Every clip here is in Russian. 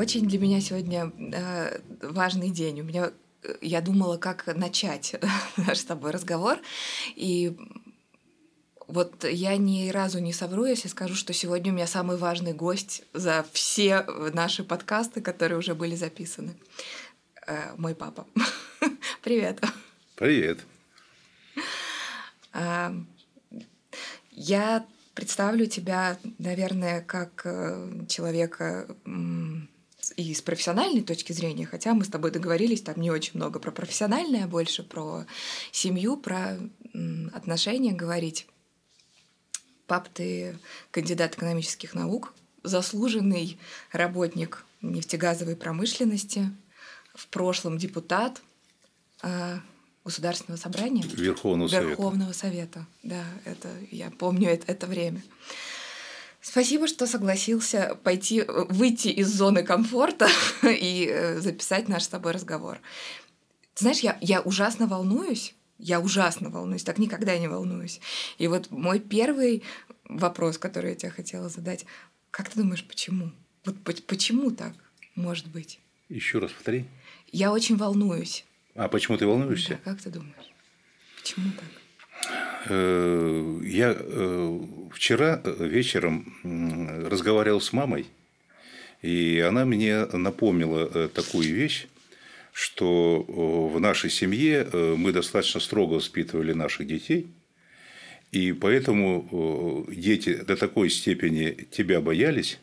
очень для меня сегодня э, важный день. У меня э, я думала, как начать наш с тобой разговор. И вот я ни разу не совру, если скажу, что сегодня у меня самый важный гость за все наши подкасты, которые уже были записаны. Э, мой папа. Привет. Привет. Э, я представлю тебя, наверное, как э, человека и с профессиональной точки зрения, хотя мы с тобой договорились, там не очень много про профессиональное, а больше про семью, про отношения говорить. Пап, ты кандидат экономических наук, заслуженный работник нефтегазовой промышленности, в прошлом депутат э, Государственного собрания. Верховного, Совета. Верховного Совета. Да, это я помню это, это время. Спасибо, что согласился пойти, выйти из зоны комфорта и э, записать наш с тобой разговор. Ты знаешь, я, я ужасно волнуюсь, я ужасно волнуюсь, так никогда не волнуюсь. И вот мой первый вопрос, который я тебе хотела задать, как ты думаешь, почему? Вот почему так может быть? Еще раз повтори. Я очень волнуюсь. А почему ты волнуешься? Да, как ты думаешь? Почему так? Э, я э, вчера вечером разговаривал с мамой, и она мне напомнила э, такую вещь, что в нашей семье мы достаточно строго воспитывали наших детей, и поэтому дети до такой степени тебя боялись,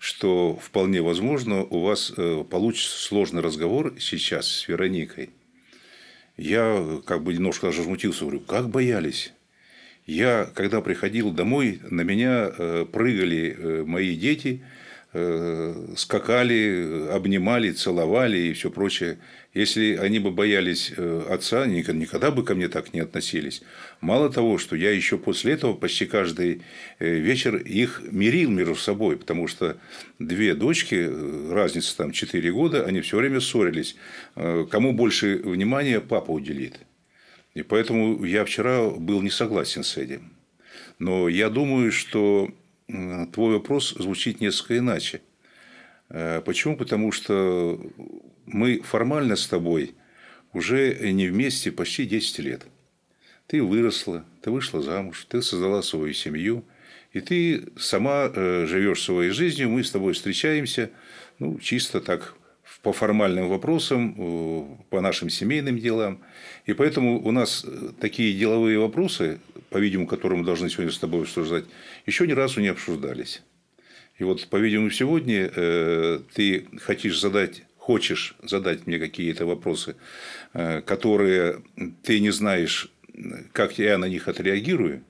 что вполне возможно у вас получится сложный разговор сейчас с Вероникой. Я как бы немножко даже возмутился, говорю, как боялись? Я, когда приходил домой, на меня прыгали мои дети – Э, скакали, обнимали, целовали и все прочее. Если они бы боялись э, отца, никогда бы ко мне так не относились. Мало того, что я еще после этого почти каждый э, вечер их мирил между собой, потому что две дочки, разница там 4 года, они все время ссорились. Кому больше внимания папа уделит. И поэтому я вчера был не согласен с этим. Но я думаю, что твой вопрос звучит несколько иначе. Э, почему? Потому что мы формально с тобой уже не вместе почти 10 лет. Ты выросла, ты вышла замуж, ты создала свою семью, и ты сама э, живешь своей жизнью, мы с тобой встречаемся, ну, чисто так по формальным вопросам, по нашим семейным делам. И поэтому у нас э, такие деловые вопросы, по-видимому, которые мы должны сегодня с тобой обсуждать, еще ни разу не обсуждались. И вот, по-видимому, сегодня э, ты хочешь задать, хочешь задать мне какие-то вопросы, э, которые ты не знаешь, как я на них отреагирую,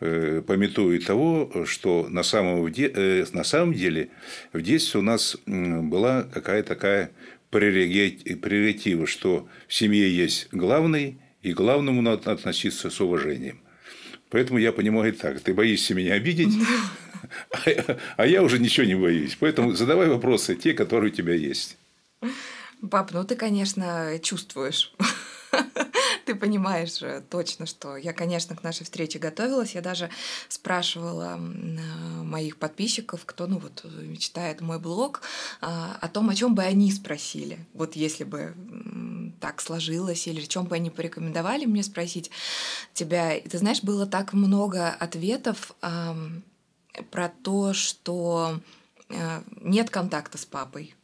э, пометуя того, что на самом, на самом деле в детстве у нас была какая-то такая прерогатива, что в семье есть главный, и главному надо относиться с уважением. Поэтому я понимаю так, ты боишься меня обидеть, а я уже ничего не боюсь. Поэтому задавай вопросы, те, которые у тебя есть. Пап, ну ты, конечно, чувствуешь. Ты понимаешь точно, что я, конечно, к нашей встрече готовилась. Я даже спрашивала моих подписчиков, кто, ну вот, читает мой блог, а, о том, о чем бы они спросили. Вот если бы так сложилось, или чем бы они порекомендовали мне спросить тебя. И ты знаешь, было так много ответов про то, что э, нет контакта с папой,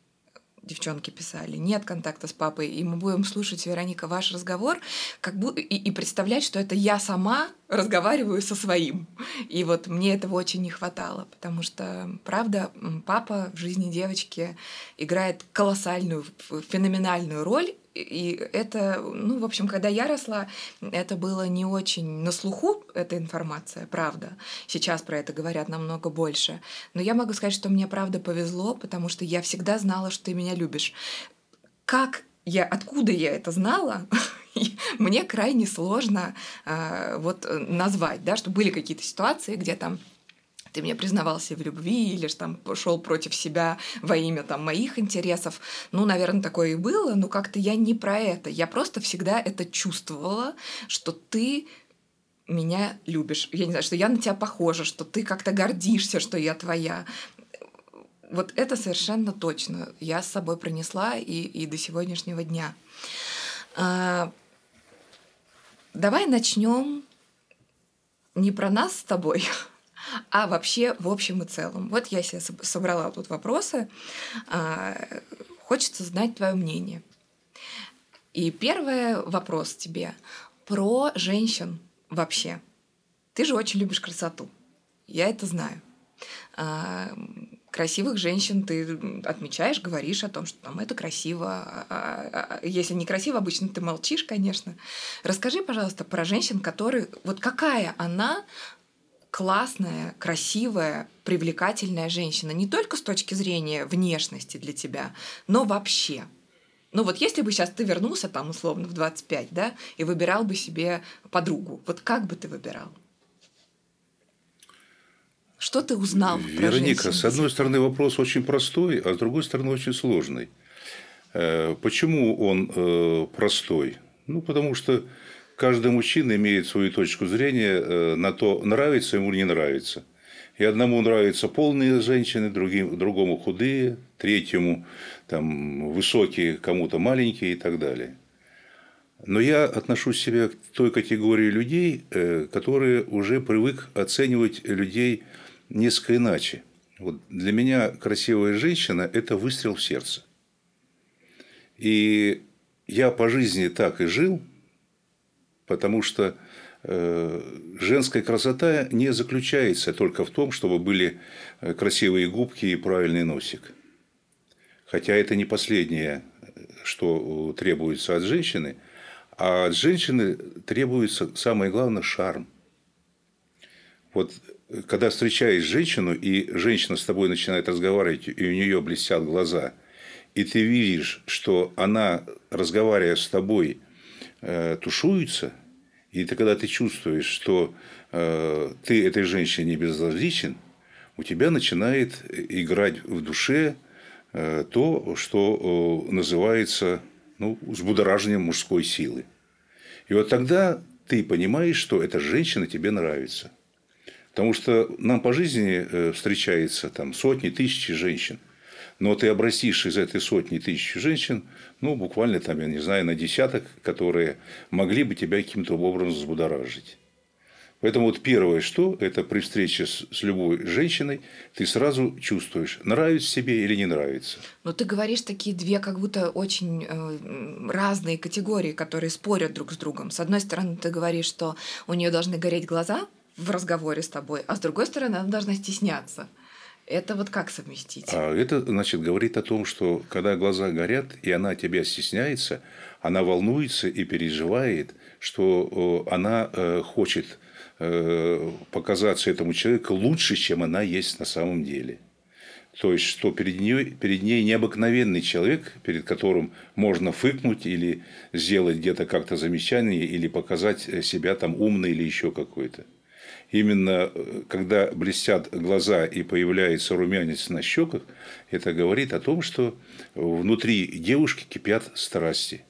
девчонки писали, нет контакта с папой, и мы будем слушать, Вероника, ваш разговор, как бы, и, и представлять, что это я сама разговариваю со своим. И вот мне этого очень не хватало, потому что, правда, папа в жизни девочки играет колоссальную, феноменальную роль, и это, ну, в общем, когда я росла, это было не очень на слуху, эта информация, правда. Сейчас про это говорят намного больше. Но я могу сказать, что мне правда повезло, потому что я всегда знала, что ты меня любишь. Как я, откуда я это знала, мне крайне сложно э, вот назвать, да, что были какие-то ситуации, где там ты мне признавался в любви или же там пошел против себя во имя там моих интересов. Ну, наверное, такое и было, но как-то я не про это. Я просто всегда это чувствовала, что ты меня любишь. Я не знаю, что я на тебя похожа, что ты как-то гордишься, что я твоя. Вот это совершенно точно. Я с собой пронесла и, и до сегодняшнего дня. А, давай начнем не про нас с тобой, а вообще в общем и целом. Вот я себе собрала тут вопросы. А, хочется знать твое мнение. И первый вопрос тебе про женщин вообще. Ты же очень любишь красоту. Я это знаю. А, красивых женщин ты отмечаешь, говоришь о том, что там это красиво. А, если не красиво, обычно ты молчишь, конечно. Расскажи, пожалуйста, про женщин, которые... Вот какая она классная, красивая, привлекательная женщина. Не только с точки зрения внешности для тебя, но вообще. Ну вот если бы сейчас ты вернулся там условно в 25, да, и выбирал бы себе подругу, вот как бы ты выбирал? Что ты узнал? Вероника, с одной стороны вопрос очень простой, а с другой стороны очень сложный. Э, почему он э, простой? Ну, потому что каждый мужчина имеет свою точку зрения э, на то, нравится ему или не нравится. И одному нравятся полные женщины, другим, другому худые, третьему там, высокие, кому-то маленькие и так далее. Но я отношу себя к той категории людей, которые уже привык оценивать людей несколько иначе. Вот для меня красивая женщина – это выстрел в сердце. И я по жизни так и жил, потому что э, женская красота не заключается только в том, чтобы были э, красивые губки и правильный носик. Хотя это не последнее, что требуется от женщины, а от женщины требуется самое главное – шарм. Вот когда встречаешь женщину, и женщина с тобой начинает разговаривать, и у нее блестят глаза, и ты видишь, что она, разговаривая с тобой, э, тушуется, и ты, когда ты чувствуешь, что э, ты этой женщине не безразличен, у тебя начинает играть в душе э, то, что называется ну, взбудоражением мужской силы. И вот тогда ты понимаешь, что эта женщина тебе нравится. Потому что нам по жизни э, встречается там сотни, тысячи женщин. Но ты обратишь из этой сотни тысяч женщин, ну, буквально там, я не знаю, на десяток, которые могли бы тебя каким-то образом взбудоражить. Поэтому вот первое, что это при встрече с, с любой женщиной, ты сразу чувствуешь, нравится себе или не нравится. Но ты говоришь такие две как будто очень э, разные категории, которые спорят друг с другом. С одной стороны, ты говоришь, что у нее должны гореть глаза, в разговоре с тобой, а с другой стороны, она должна стесняться. Это вот как совместить? А это, значит, говорит о том, что когда глаза горят, и она тебя стесняется, она волнуется и переживает, что она э, хочет э, показаться этому человеку лучше, чем она есть на самом деле. То есть, что перед ней, перед ней необыкновенный человек, перед которым можно фыкнуть или сделать где-то как-то замечание, или показать себя там умный или еще какой-то именно э, когда блестят глаза и появляется румянец на щеках, это говорит о том, что внутри девушки кипят страсти.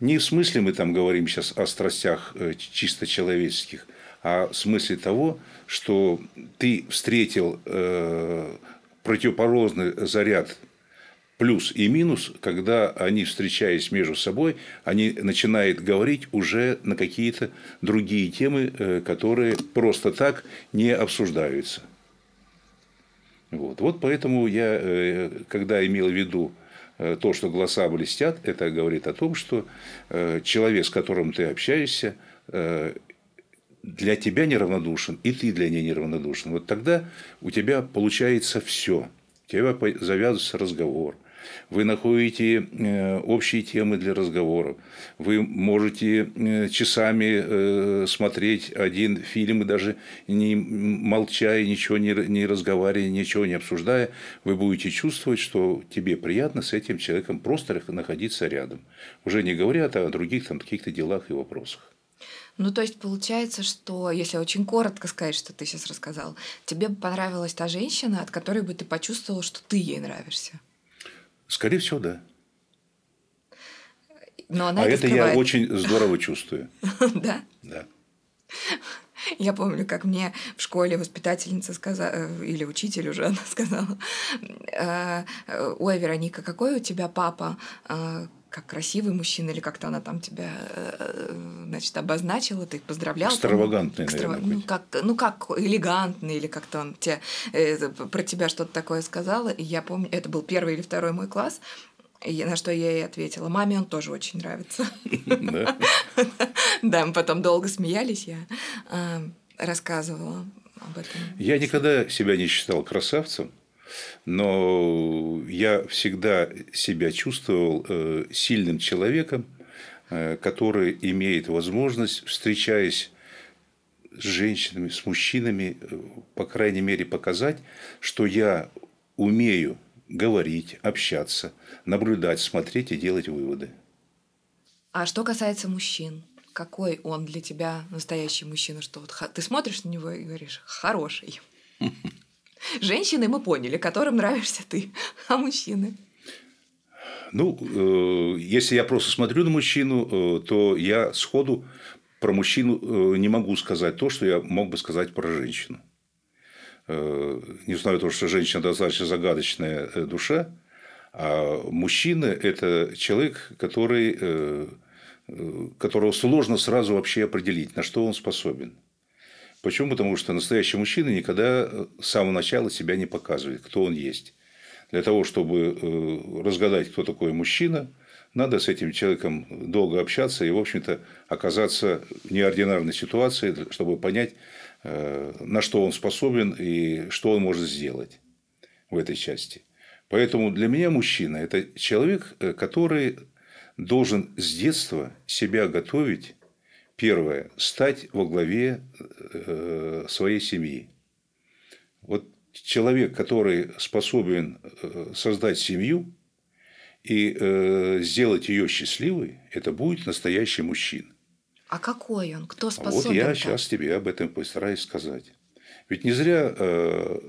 Не в смысле мы там говорим сейчас о страстях э, чисто человеческих, а в смысле того, что ты встретил э, противоположный заряд плюс и минус, когда они, встречаясь между собой, они начинают говорить уже на какие-то другие темы, э, которые просто так не обсуждаются. Вот, вот поэтому я, э, когда имел в виду э, то, что голоса блестят, это говорит о том, что человек, с которым ты общаешься, для тебя неравнодушен, и ты для нее неравнодушен. Вот тогда у тебя получается все. У тебя завязывается разговор вы находите э, общие темы для разговоров, вы можете э, часами э, смотреть один фильм и даже не молча и ничего не, не разговаривая, ничего не обсуждая, вы будете чувствовать, что тебе приятно с этим человеком просто находиться рядом. Уже не говоря о других там каких-то делах и вопросах. Ну, то есть получается, что, если очень коротко сказать, что ты сейчас рассказал, тебе понравилась та женщина, от которой бы ты почувствовал, что ты ей нравишься. Скорее всего, да. Но она а это, это я очень здорово чувствую. Да? Да. Я помню, как мне в школе воспитательница сказала, э, или учитель уже она сказала, «Э, ой, Вероника, какой у тебя папа? Э, как красивый мужчина, или как-то она там тебя, значит, обозначила, ты их поздравлял. Экстравагантный, Экстрав... наверное, ну, как, ну, как элегантный, или как-то он тебе, про тебя что-то такое сказала. И я помню, это был первый или второй мой класс, и на что я ей ответила, маме он тоже очень нравится. Да, мы потом долго смеялись, я а, рассказывала об этом. Я никогда себя не считал красавцем, но я всегда себя чувствовал э, сильным человеком, э, который имеет возможность, встречаясь с женщинами, с мужчинами, э, по крайней мере, показать, что я умею говорить, общаться, наблюдать, смотреть и делать выводы. А что касается мужчин, какой он для тебя настоящий мужчина? Что вот ты смотришь на него и говоришь хороший. Женщины мы поняли, которым нравишься ты, а мужчины? Ну, э, если я просто смотрю на мужчину, э, то я сходу про мужчину э, не могу сказать то, что я мог бы сказать про женщину. Несмотря на то, что женщина достаточно загадочная душа, а мужчина – это человек, который, которого сложно сразу вообще определить, на что он способен. Почему? Потому что настоящий мужчина никогда с самого начала себя не показывает, кто он есть. Для того, чтобы разгадать, кто такой мужчина, надо с этим человеком долго общаться и, в общем-то, оказаться в неординарной ситуации, чтобы понять, Э, на что он способен и что он может сделать в этой части. Поэтому для меня мужчина – это человек, э, который должен с детства себя готовить, первое, стать во главе э, своей семьи. Вот человек, который способен создать семью и сделать ее счастливой, это будет настоящий мужчина. А какой он? Кто способен? Вот я сейчас тебе об этом постараюсь сказать. Ведь не зря э,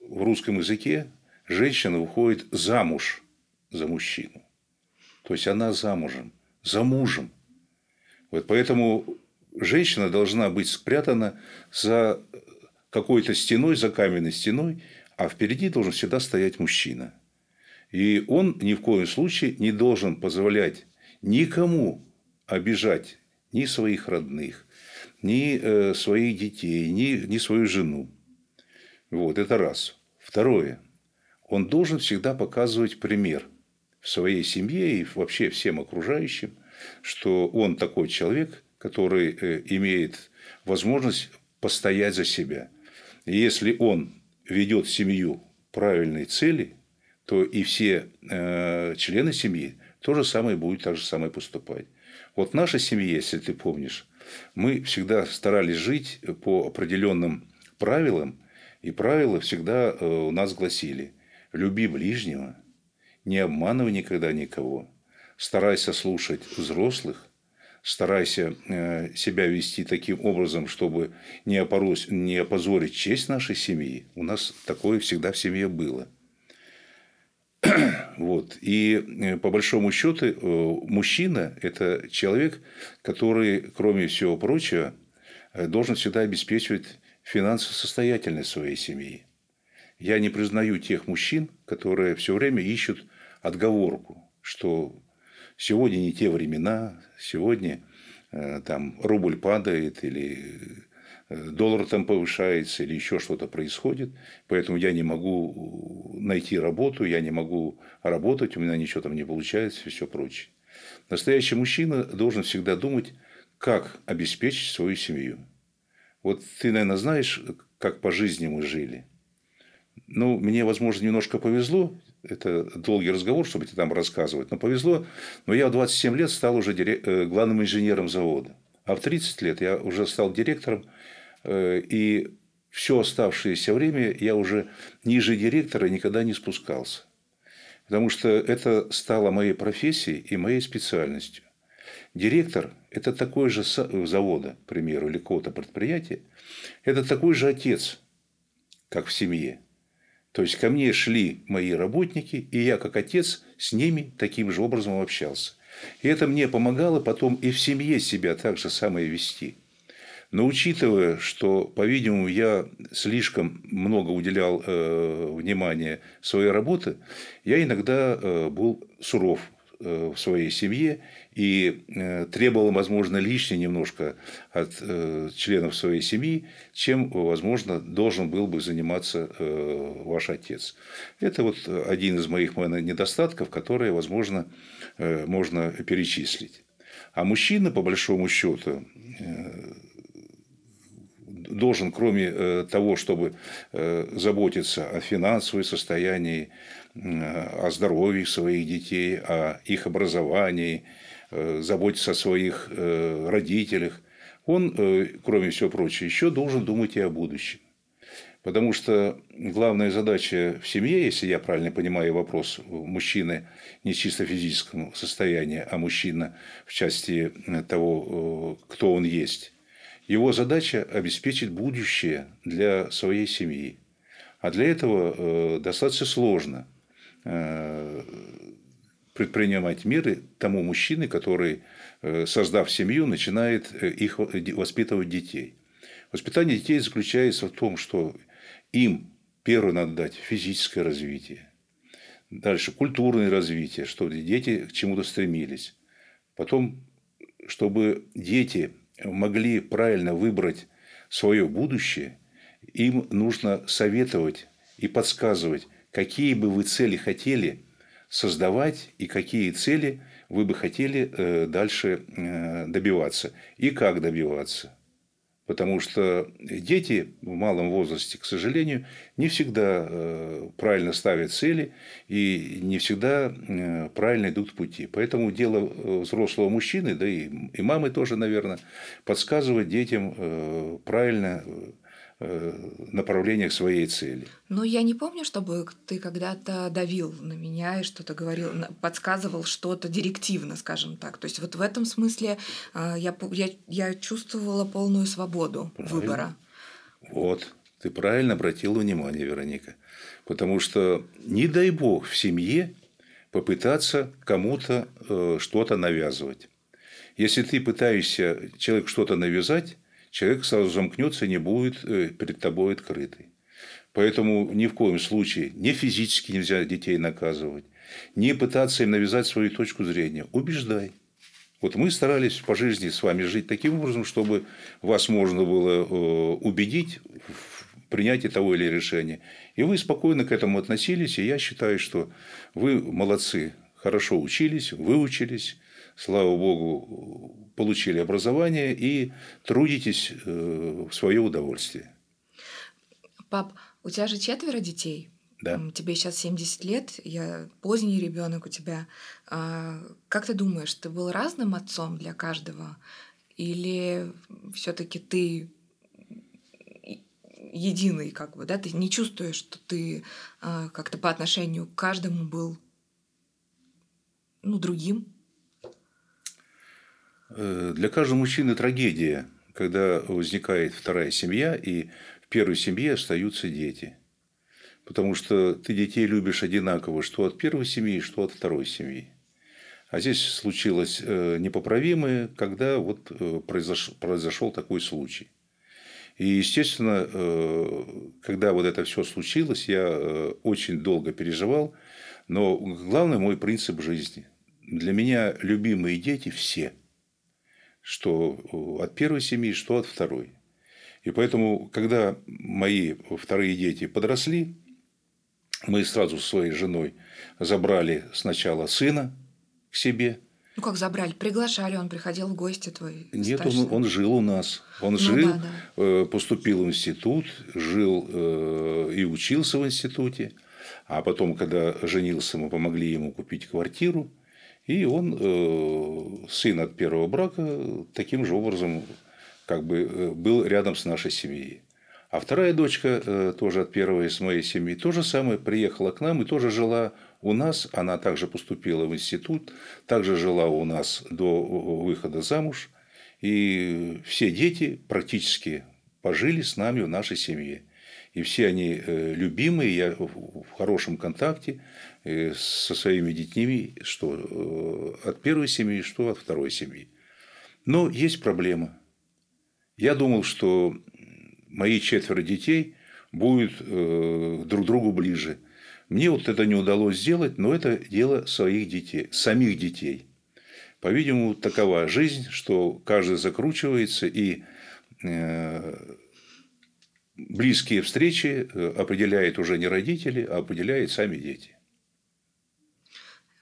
в русском языке женщина выходит замуж за мужчину. То есть она замужем, за мужем. Вот поэтому женщина должна быть спрятана за какой-то стеной, за каменной стеной, а впереди должен всегда стоять мужчина. И он ни в коем случае не должен позволять никому обижать ни своих родных, ни э, своих детей, ни, ни свою жену. Вот, это раз. Второе. Он должен всегда показывать пример в своей семье и вообще всем окружающим, что он такой человек, который э, имеет возможность постоять за себя. И если он ведет семью правильной цели, то и все э, члены семьи то же самое будут так же самое поступать. Вот в нашей семье, если ты помнишь, мы всегда старались жить по определенным правилам, и правила всегда э, у нас гласили «люби ближнего», «не обманывай никогда никого», «старайся слушать взрослых», старайся э, себя вести таким образом, чтобы не, опорось, не опозорить честь нашей семьи. У нас такое всегда в семье было – вот. И э, по большому счету э, мужчина – это человек, который, кроме всего прочего, должен всегда обеспечивать финансовую состоятельность своей семьи. Я не признаю тех мужчин, которые все время ищут отговорку, что сегодня не те времена, сегодня там рубль падает или доллар там повышается или еще что-то происходит, поэтому я не могу найти работу, я не могу работать, у меня ничего там не получается и все прочее. Настоящий мужчина должен всегда думать, как обеспечить свою семью. Вот ты, наверное, знаешь, как по жизни мы жили. Ну, мне, возможно, немножко повезло. Это долгий разговор, чтобы тебе там рассказывать. Но повезло. Но я в 27 лет стал уже э, главным инженером завода. А в 30 лет я уже стал директором Э, и все оставшееся время я уже ниже директора никогда не спускался. Потому что это стало моей профессией и моей специальностью. Директор – это такой же завода, к примеру, или какого-то предприятия. Это такой же отец, как в семье. То есть, ко мне шли мои работники, и я, как отец, с ними таким же образом общался. И это мне помогало потом и в семье себя так же самое вести – Но учитывая, что, по-видимому, я слишком много уделял э, внимания своей работе, я иногда э, был суров э, в своей семье и э, требовал, возможно, лишнее немножко от э, членов своей семьи, чем, возможно, должен был бы заниматься э, ваш отец. Это вот один из моих недостатков, которые, возможно, можно перечислить. А мужчина, по большому счету, должен, кроме того, чтобы заботиться о финансовом состоянии, о здоровье своих детей, о их образовании, заботиться о своих родителях, он, кроме всего прочего, еще должен думать и о будущем. Потому что главная задача в семье, если я правильно понимаю вопрос, мужчины не чисто физическом состоянии, а мужчина в части того, кто он есть, его задача – обеспечить будущее для своей семьи. А для этого э, достаточно сложно э, предпринимать меры тому мужчине, который, э, создав семью, начинает их воспитывать детей. Воспитание детей заключается в том, что им первое надо дать физическое развитие, дальше культурное развитие, чтобы дети к чему-то стремились. Потом, чтобы дети могли правильно выбрать свое будущее, им нужно советовать и подсказывать, какие бы вы цели хотели создавать и какие цели вы бы хотели э, дальше э, добиваться и как добиваться. Потому что дети в малом возрасте, к сожалению, не всегда э, правильно ставят цели и не всегда правильно идут пути. Поэтому дело взрослого мужчины, да и, мамы тоже, наверное, подсказывать детям правильно направлениях своей цели. Но я не помню, чтобы ты когда-то давил на меня и что-то говорил, подсказывал что-то директивно, скажем так. То есть вот в этом смысле э, я, я, я чувствовала полную свободу правильно. выбора. Вот, ты правильно обратила внимание, Вероника. Потому что не дай бог в семье попытаться кому-то э, что-то навязывать. Если ты пытаешься человеку что-то навязать, человек сразу замкнется и не будет э, перед тобой открытый. Поэтому ни в коем случае не физически нельзя детей наказывать, не пытаться им навязать свою точку зрения. Убеждай. Вот мы старались по жизни с вами жить таким образом, чтобы вас можно было э, убедить в принятии того или решения. И вы спокойно к этому относились, и я считаю, что вы молодцы, хорошо учились, выучились, слава богу, получили образование и трудитесь э, в свое удовольствие. Пап, у тебя же четверо детей. Да. Тебе сейчас 70 лет, я поздний ребенок у тебя. А, как ты думаешь, ты был разным отцом для каждого? Или все-таки ты единый, как бы, да, ты не чувствуешь, что ты а, как-то по отношению к каждому был ну, другим? Э, для каждого мужчины трагедия, когда возникает вторая семья, и в первой семье остаются дети. Потому что ты детей любишь одинаково, что от первой семьи, что от второй семьи. А здесь случилось э, непоправимое, когда вот э, произошел, произошел такой случай. И, естественно, когда вот это все случилось, я очень долго переживал. Но главный мой принцип жизни. Для меня любимые дети все – что от первой семьи, что от второй. И поэтому, когда мои вторые дети подросли, мы сразу со своей женой забрали сначала сына к себе. Ну как забрали? Приглашали, он приходил в гости твой? Нет, он, он жил у нас. Он ну, жил, да, да. Э, поступил в институт, жил э, и учился в институте. А потом, когда женился, мы помогли ему купить квартиру. И он, э, сын от первого брака, таким же образом как бы э, был рядом с нашей семьей. А вторая дочка, э, тоже от первой из моей семьи, то же самое, приехала к нам и тоже жила у нас. Она также поступила в институт, также жила у нас до выхода замуж. И все дети практически пожили с нами в нашей семье. И все они любимые, я в хорошем контакте со своими детьми, что э, от первой семьи, что от второй семьи. Но есть проблема. Я думал, что мои четверо детей будут э, друг другу ближе. Мне вот это не удалось сделать, но это дело своих детей, самих детей. По-видимому, такова жизнь, что каждый закручивается и э, близкие встречи э, определяют уже не родители, а определяют сами дети.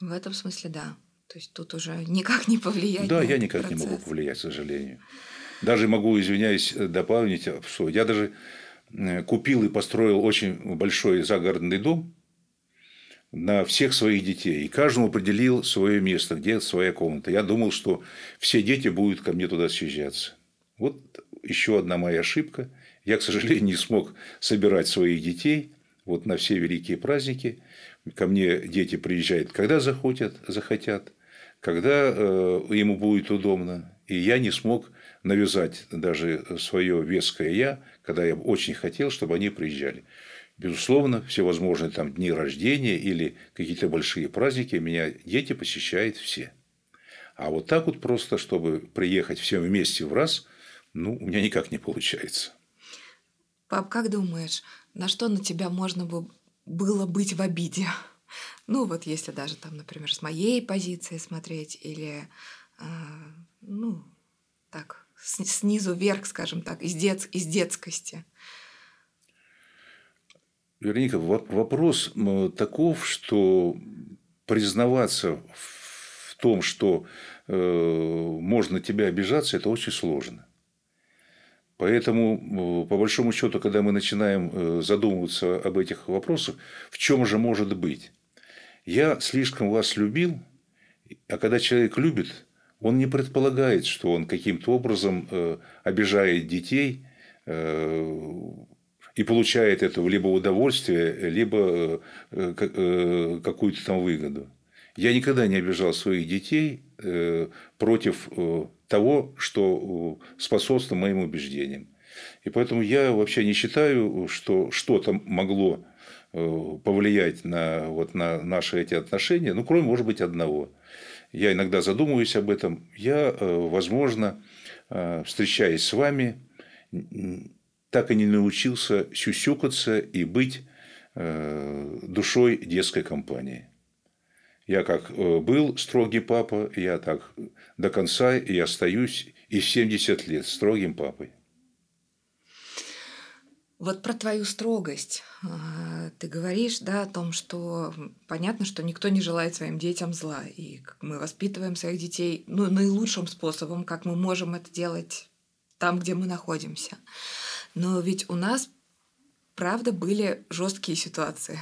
В этом смысле, да. То есть тут уже никак не повлиять. Да, я никак процесс. не могу повлиять, к сожалению. Даже могу, извиняюсь, добавить, что я даже э, купил и построил очень большой загородный дом на всех своих детей. И каждому определил свое место, где своя комната. Я думал, что все дети будут ко мне туда съезжаться. Вот еще одна моя ошибка. Я, к сожалению, не смог собирать своих детей вот на все великие праздники. Ко мне дети приезжают, когда захотят, захотят, когда э, ему будет удобно. И я не смог навязать даже свое веское я, когда я очень хотел, чтобы они приезжали. Безусловно, всевозможные там дни рождения или какие-то большие праздники меня дети посещают все. А вот так вот просто, чтобы приехать всем вместе в раз, ну, у меня никак не получается. Пап, как думаешь, на что на тебя можно бы было быть в обиде? Ну, вот если даже там, например, с моей позиции смотреть, или, э, ну, так, снизу вверх, скажем так, из, дет, из детскости. Вероника, вопрос таков, что признаваться в том, что э, можно тебя обижаться, это очень сложно. Поэтому, э, по большому счету, когда мы начинаем э, задумываться об этих вопросах, в чем же может быть? Я слишком вас любил, а когда человек любит, он не предполагает, что он каким-то образом э, обижает детей и получает это либо удовольствие, либо какую-то там выгоду. Я никогда не обижал своих детей против того, что э, способствует моим убеждениям. И поэтому я вообще не считаю, что что-то могло э, повлиять на, вот, на наши эти отношения, ну, кроме, может быть, одного. Я иногда задумываюсь об этом. Я, э, возможно, встречаясь с вами, так и не научился сюсюкаться и быть душой детской компании. Я как э, был строгий папа, я так до конца и остаюсь и в 70 лет строгим папой. Вот про твою строгость. А, ты говоришь, да, о том, что понятно, что никто не желает своим детям зла. И мы воспитываем своих детей ну, наилучшим способом, как мы можем это делать там, где мы находимся. Но ведь у нас, правда, были жесткие ситуации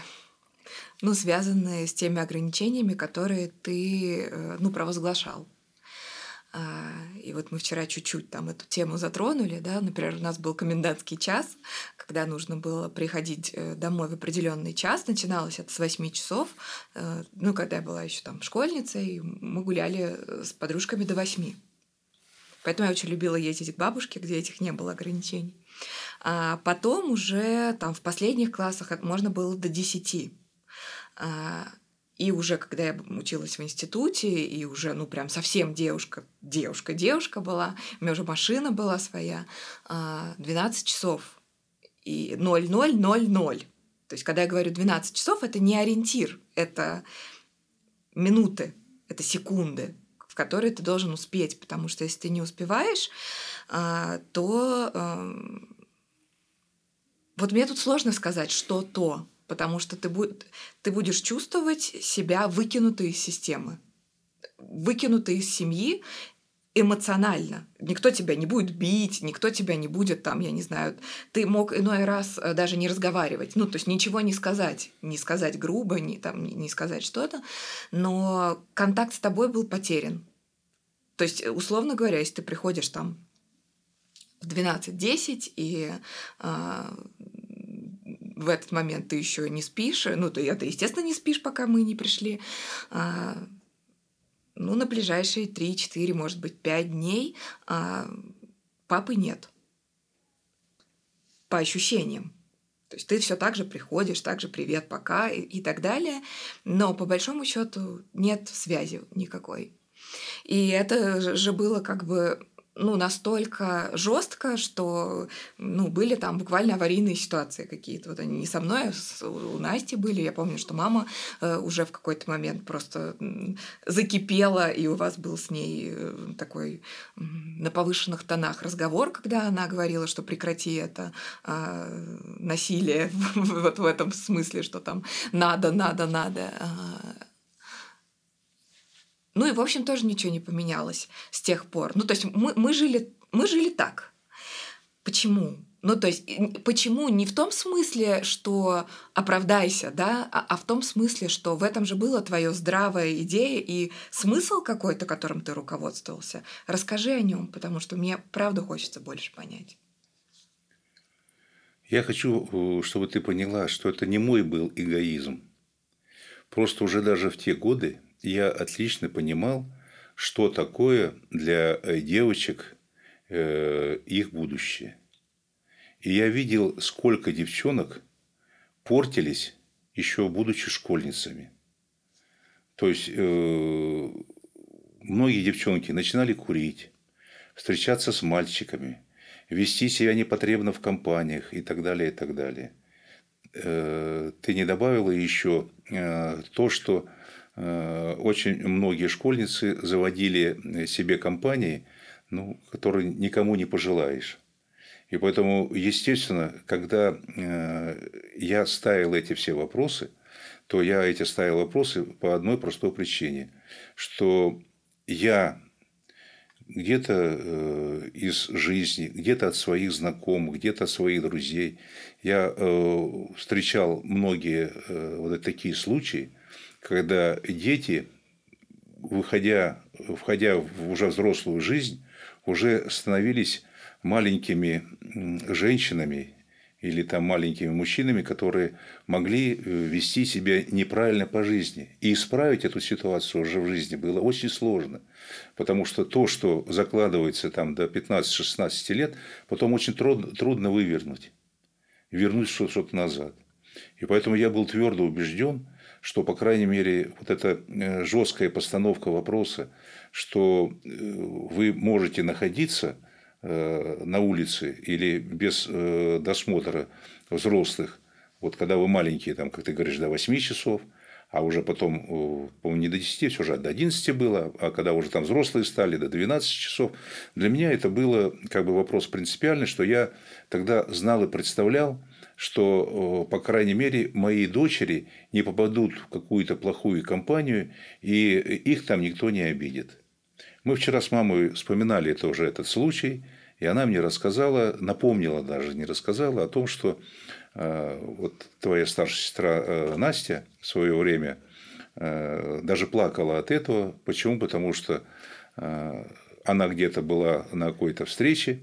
ну, связанные с теми ограничениями, которые ты, э, ну, провозглашал. А, и вот мы вчера чуть-чуть там эту тему затронули, да, например, у нас был комендантский час, когда нужно было приходить э, домой в определенный час, начиналось это с 8 часов, э, ну, когда я была еще там школьницей, мы гуляли с подружками до 8. Поэтому я очень любила ездить к бабушке, где этих не было ограничений. А потом уже там в последних классах можно было до 10. И уже когда я училась в институте, и уже, ну, прям совсем девушка, девушка-девушка была, у меня уже машина была своя, 12 а, часов и 0000. То есть, когда я говорю 12 часов, это не ориентир, это минуты, это секунды, в которые ты должен успеть, потому что если ты не успеваешь, а, то вот мне тут сложно сказать, что то, потому что ты, будь, ты будешь чувствовать себя выкинутой из системы, выкинутой из семьи эмоционально. Никто тебя не будет бить, никто тебя не будет там, я не знаю, ты мог иной раз э, даже не разговаривать, ну, то есть ничего не сказать, не сказать грубо, не, там, не сказать что-то, но контакт с тобой был потерян. То есть, условно говоря, если ты приходишь там в 12-10 и э, в этот момент ты еще не спишь, ну, ты, это, естественно, не спишь, пока мы не пришли. А, ну, на ближайшие 3-4, может быть, 5 дней а, папы нет. По ощущениям. То есть ты все так же приходишь, так же привет, пока и, и так далее, но по большому счету нет связи никакой. И это же было как бы ну, настолько жестко, что ну, были там буквально аварийные ситуации какие-то. Вот они не со мной, а у Насти были. Я помню, что мама э, уже в какой-то момент просто закипела, и у вас был с ней э, такой на повышенных тонах разговор, когда она говорила, что прекрати это а, насилие вот в этом смысле, что там надо, надо, надо. Ну и, в общем, тоже ничего не поменялось с тех пор. Ну, то есть мы, мы, жили, мы жили так. Почему? Ну, то есть, почему не в том смысле, что оправдайся, да, а, а в том смысле, что в этом же была твоя здравая идея и смысл какой-то, которым ты руководствовался. Расскажи о нем, потому что мне правда хочется больше понять. Я хочу, э, чтобы ты поняла, что это не мой был эгоизм. Просто уже даже в те годы я отлично понимал, что такое для э, девочек э, их будущее. И я видел, сколько девчонок портились еще будучи школьницами. То есть э, многие девчонки начинали курить, встречаться с мальчиками, вести себя непотребно в компаниях и так далее, и так далее. Ты не добавила еще то, что очень многие школьницы заводили себе компании, ну, которые никому не пожелаешь. И поэтому, естественно, когда э, я ставил эти все вопросы, то я эти ставил вопросы по одной простой причине, что я где-то э, из жизни, где-то от своих знакомых, где-то от своих друзей, я встречал многие вот такие случаи, когда дети, выходя, входя в уже взрослую жизнь, уже становились маленькими женщинами или там маленькими мужчинами, которые могли э, вести себя неправильно по жизни. И исправить эту ситуацию уже в жизни было очень сложно. Потому что то, что закладывается там до 15-16 лет, потом очень трудно, трудно вывернуть. Вернуть что-то назад. И поэтому я был твердо убежден, что, по крайней мере, вот эта э, жесткая постановка вопроса, что э, вы можете находиться э, на улице или без досмотра взрослых, вот когда вы маленькие, там, как ты говоришь, до 8 часов, а уже потом, по-моему, не до 10, все же до 11 было, а когда уже там взрослые стали, до 12 часов. Для меня это было как бы вопрос принципиальный, что я тогда знал и представлял, что, по крайней мере, мои дочери не попадут в какую-то плохую компанию, и их там никто не обидит. Мы вчера с мамой вспоминали тоже этот случай, и она мне рассказала, напомнила даже, не рассказала о том, что э, вот твоя старшая сестра э, Настя в свое время э, даже плакала от этого. Почему? Потому что она где-то была на какой-то встрече,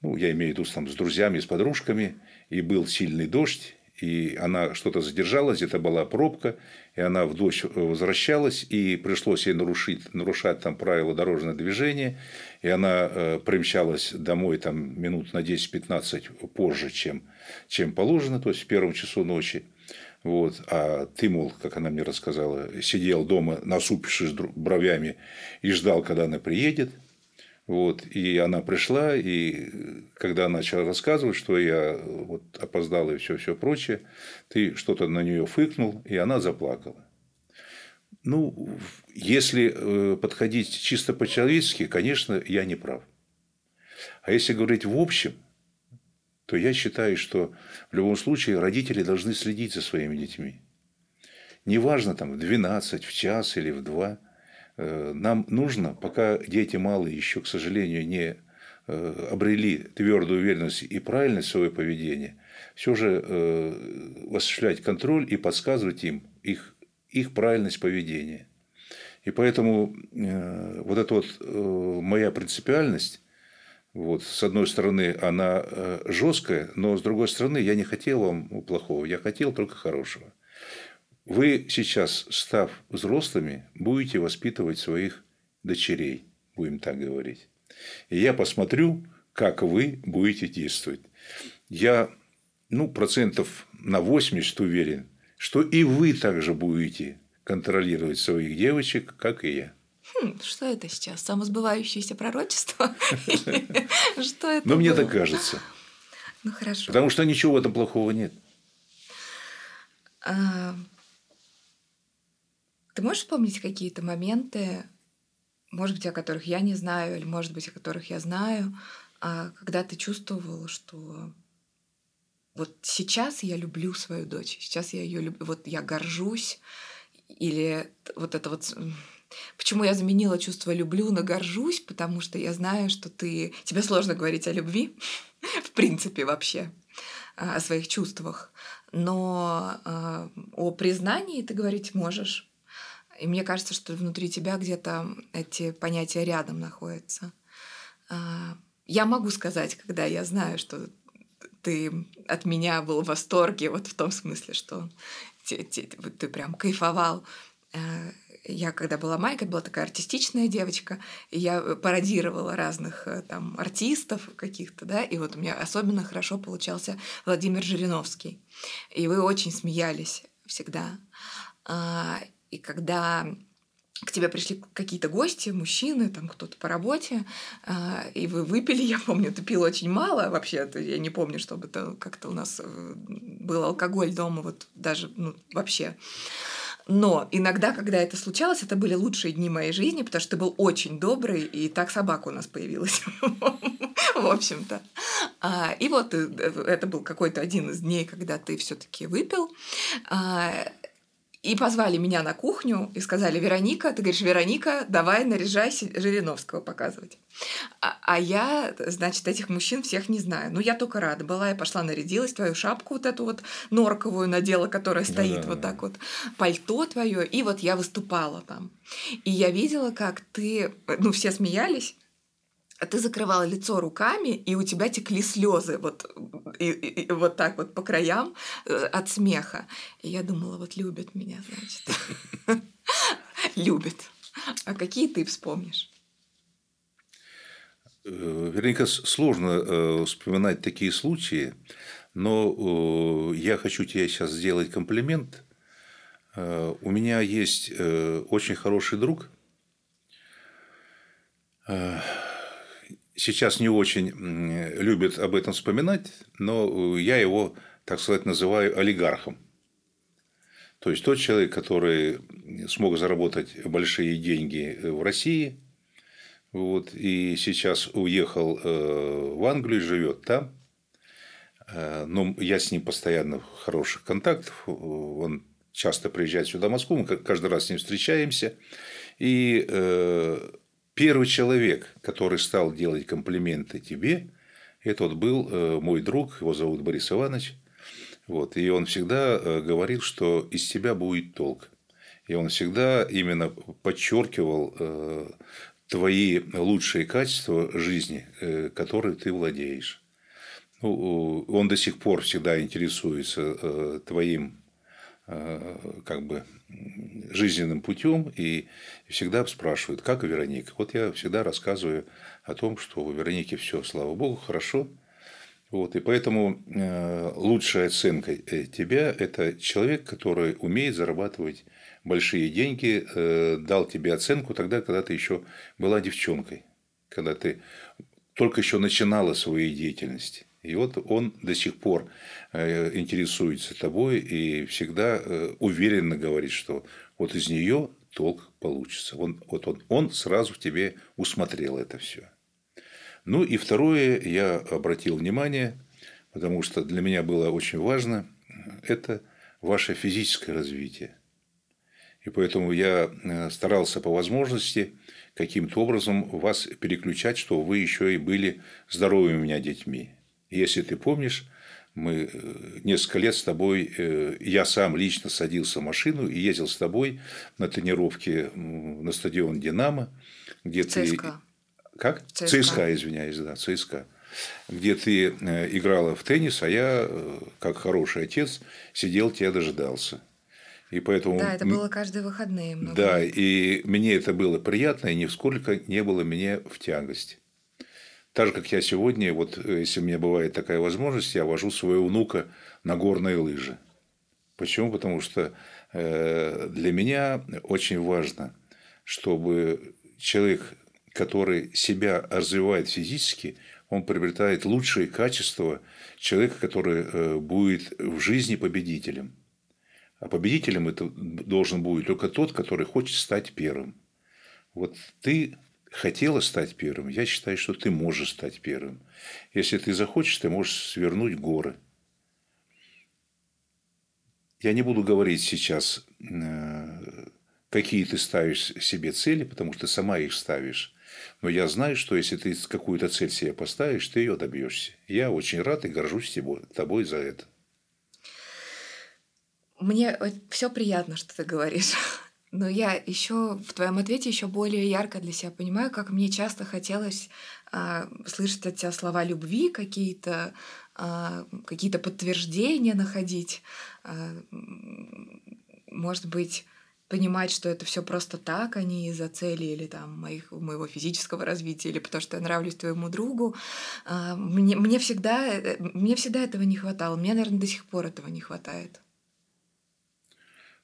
ну, я имею в виду там, с друзьями, с подружками, и был сильный дождь, и она что-то задержалась, это была пробка, и она в дождь возвращалась, и пришлось ей нарушить, нарушать там правила дорожного движения, и она э, примчалась домой там минут на 10-15 позже, чем, чем положено, то есть в первом часу ночи. Вот. А ты, мол, как она мне рассказала, сидел дома, насупившись бровями, и ждал, когда она приедет. Вот, и она пришла, и когда начала рассказывать, что я вот опоздал и все, все прочее, ты что-то на нее фыкнул, и она заплакала. Ну, если э, подходить чисто по-человечески, конечно, я не прав. А если говорить в общем, то я считаю, что в любом случае родители должны следить за своими детьми. Неважно, там, в 12, в час или в 2 – Э, нам нужно, пока дети малые еще, к сожалению, не э, обрели твердую уверенность и правильность своего поведения, все же э, осуществлять контроль и подсказывать им их, их правильность поведения. И поэтому вот эта вот моя принципиальность, вот, с одной стороны, она жесткая, но с другой стороны, я не хотел вам плохого, я хотел только хорошего. Вы сейчас, став взрослыми, будете воспитывать своих дочерей, будем так говорить. И я посмотрю, как вы будете действовать. Я, ну, процентов на 80 уверен, что и вы также будете контролировать своих девочек, как и я. хм, что это сейчас? Самосбывающееся пророчество? Что это Но мне так кажется. Ну хорошо. Потому что ничего в этом плохого нет. А, ты можешь вспомнить какие-то моменты, может быть, о которых я не знаю, или, может быть, о которых я знаю, а, когда ты чувствовал, что вот сейчас я люблю свою дочь, сейчас я ее люблю, вот я горжусь, или вот это вот Почему я заменила чувство люблю на горжусь? Потому что я знаю, что ты... Тебе сложно говорить о любви, в принципе, вообще, а, о своих чувствах. Но э, о признании ты говорить можешь. И мне кажется, что внутри тебя где-то эти понятия рядом находятся. Э, я могу сказать, когда я знаю, что ты от меня был в восторге, вот в том смысле, что ты, ты, ты прям кайфовал. Э, я, когда была маленькая, была такая артистичная девочка, и я пародировала разных э, там артистов каких-то, да, и вот у меня особенно хорошо получался Владимир Жириновский. И вы очень смеялись всегда. А, и когда к тебе пришли какие-то гости, мужчины, там кто-то по работе, э, и вы выпили, я помню, ты пил очень мало вообще, я не помню, чтобы это как-то у нас э, был алкоголь дома, вот даже, ну, вообще. Но иногда, когда это случалось, это были лучшие дни моей жизни, потому что ты был очень добрый, и так собака у нас появилась. В общем-то. А, и вот э, это был какой-то один из дней, когда ты все-таки выпил. И позвали меня на кухню и сказали, Вероника, ты говоришь, Вероника, давай наряжайся Жириновского показывать. А, а я, значит, этих мужчин всех не знаю. Ну, я только рада была. Я пошла нарядилась, твою шапку вот эту вот норковую надела, которая стоит да, вот так вот, пальто твое, и вот я выступала там. И я видела, как ты, ну, все смеялись, ты закрывала лицо руками, и у тебя текли слезы вот, и, и, и вот так вот по краям э, от смеха. И я думала, вот любят меня, значит. Любят. А какие ты вспомнишь? Э, Вернее, сложно э, вспоминать такие случаи, но я хочу тебе сейчас сделать комплимент. У меня есть очень хороший друг – сейчас не очень любят об этом вспоминать, но э, я его, так сказать, называю олигархом. То есть тот человек, который смог заработать большие деньги э, в России, вот, и сейчас уехал э, в Англию, живет там. Но я с ним постоянно в хороших контактах. Он часто приезжает сюда, в Москву, мы каждый раз с ним встречаемся. И Первый человек, который стал делать комплименты тебе, это вот был э, мой друг, его зовут Борис Иванович. Вот, и он всегда э, говорил, что из тебя будет толк. И он всегда именно подчеркивал э, твои лучшие качества жизни, которые ты владеешь. Ну, он до сих пор всегда интересуется твоим как бы жизненным путем и всегда спрашивают, как Вероника. Вот я всегда рассказываю о том, что у Вероники все, слава богу, хорошо. Вот, и поэтому э, лучшая оценка э, тебя – это человек, который умеет зарабатывать большие деньги, э, дал тебе оценку тогда, когда ты еще была девчонкой, когда ты только еще начинала свою деятельность. И вот он до сих пор э, интересуется тобой и всегда э, уверенно говорит, что вот из нее толк получится. Он, вот он, он сразу в тебе усмотрел это все. Ну и второе, я обратил внимание, потому что для меня было очень важно, это ваше физическое развитие. И поэтому я э, старался по возможности каким-то образом вас переключать, чтобы вы еще и были здоровыми у меня детьми. Если ты помнишь, мы э, несколько лет с тобой, э, я сам лично садился в машину и ездил с тобой на тренировки на стадион «Динамо», где ЦСКА. ты... Как? ЦСКА. ЦСКА, извиняюсь, да, ЦСКА. Где ты э, играла в теннис, а я, как хороший отец, сидел, тебя дожидался. И поэтому... Да, это было каждые выходные. Да, лет. и мне это было приятно, и нисколько не было мне в тягость. Так же, как я сегодня, вот э, если у меня бывает такая возможность, я вожу своего внука на горные лыжи. Почему? Потому что э, для меня очень важно, чтобы человек, который себя развивает физически, он приобретает лучшие качества человека, который э, будет в жизни победителем. А победителем это должен будет только тот, который хочет стать первым. Вот ты хотела стать первым, я считаю, что ты можешь стать первым. Если ты захочешь, ты можешь свернуть горы. Я не буду говорить сейчас, э, какие ты ставишь себе цели, потому что сама их ставишь. Но я знаю, что если ты какую-то цель себе поставишь, ты ее добьешься. Я очень рад и горжусь тобой за это. Мне все приятно, что ты говоришь. Но я еще в твоем ответе еще более ярко для себя понимаю, как мне часто хотелось а, слышать от тебя слова любви, какие-то а, какие-то подтверждения находить, а, может быть понимать, что это все просто так, а не из-за цели или там моих, моего физического развития, или потому что я нравлюсь твоему другу. А, мне, мне, всегда, э, мне всегда этого не хватало. Мне, наверное, до сих пор этого не хватает.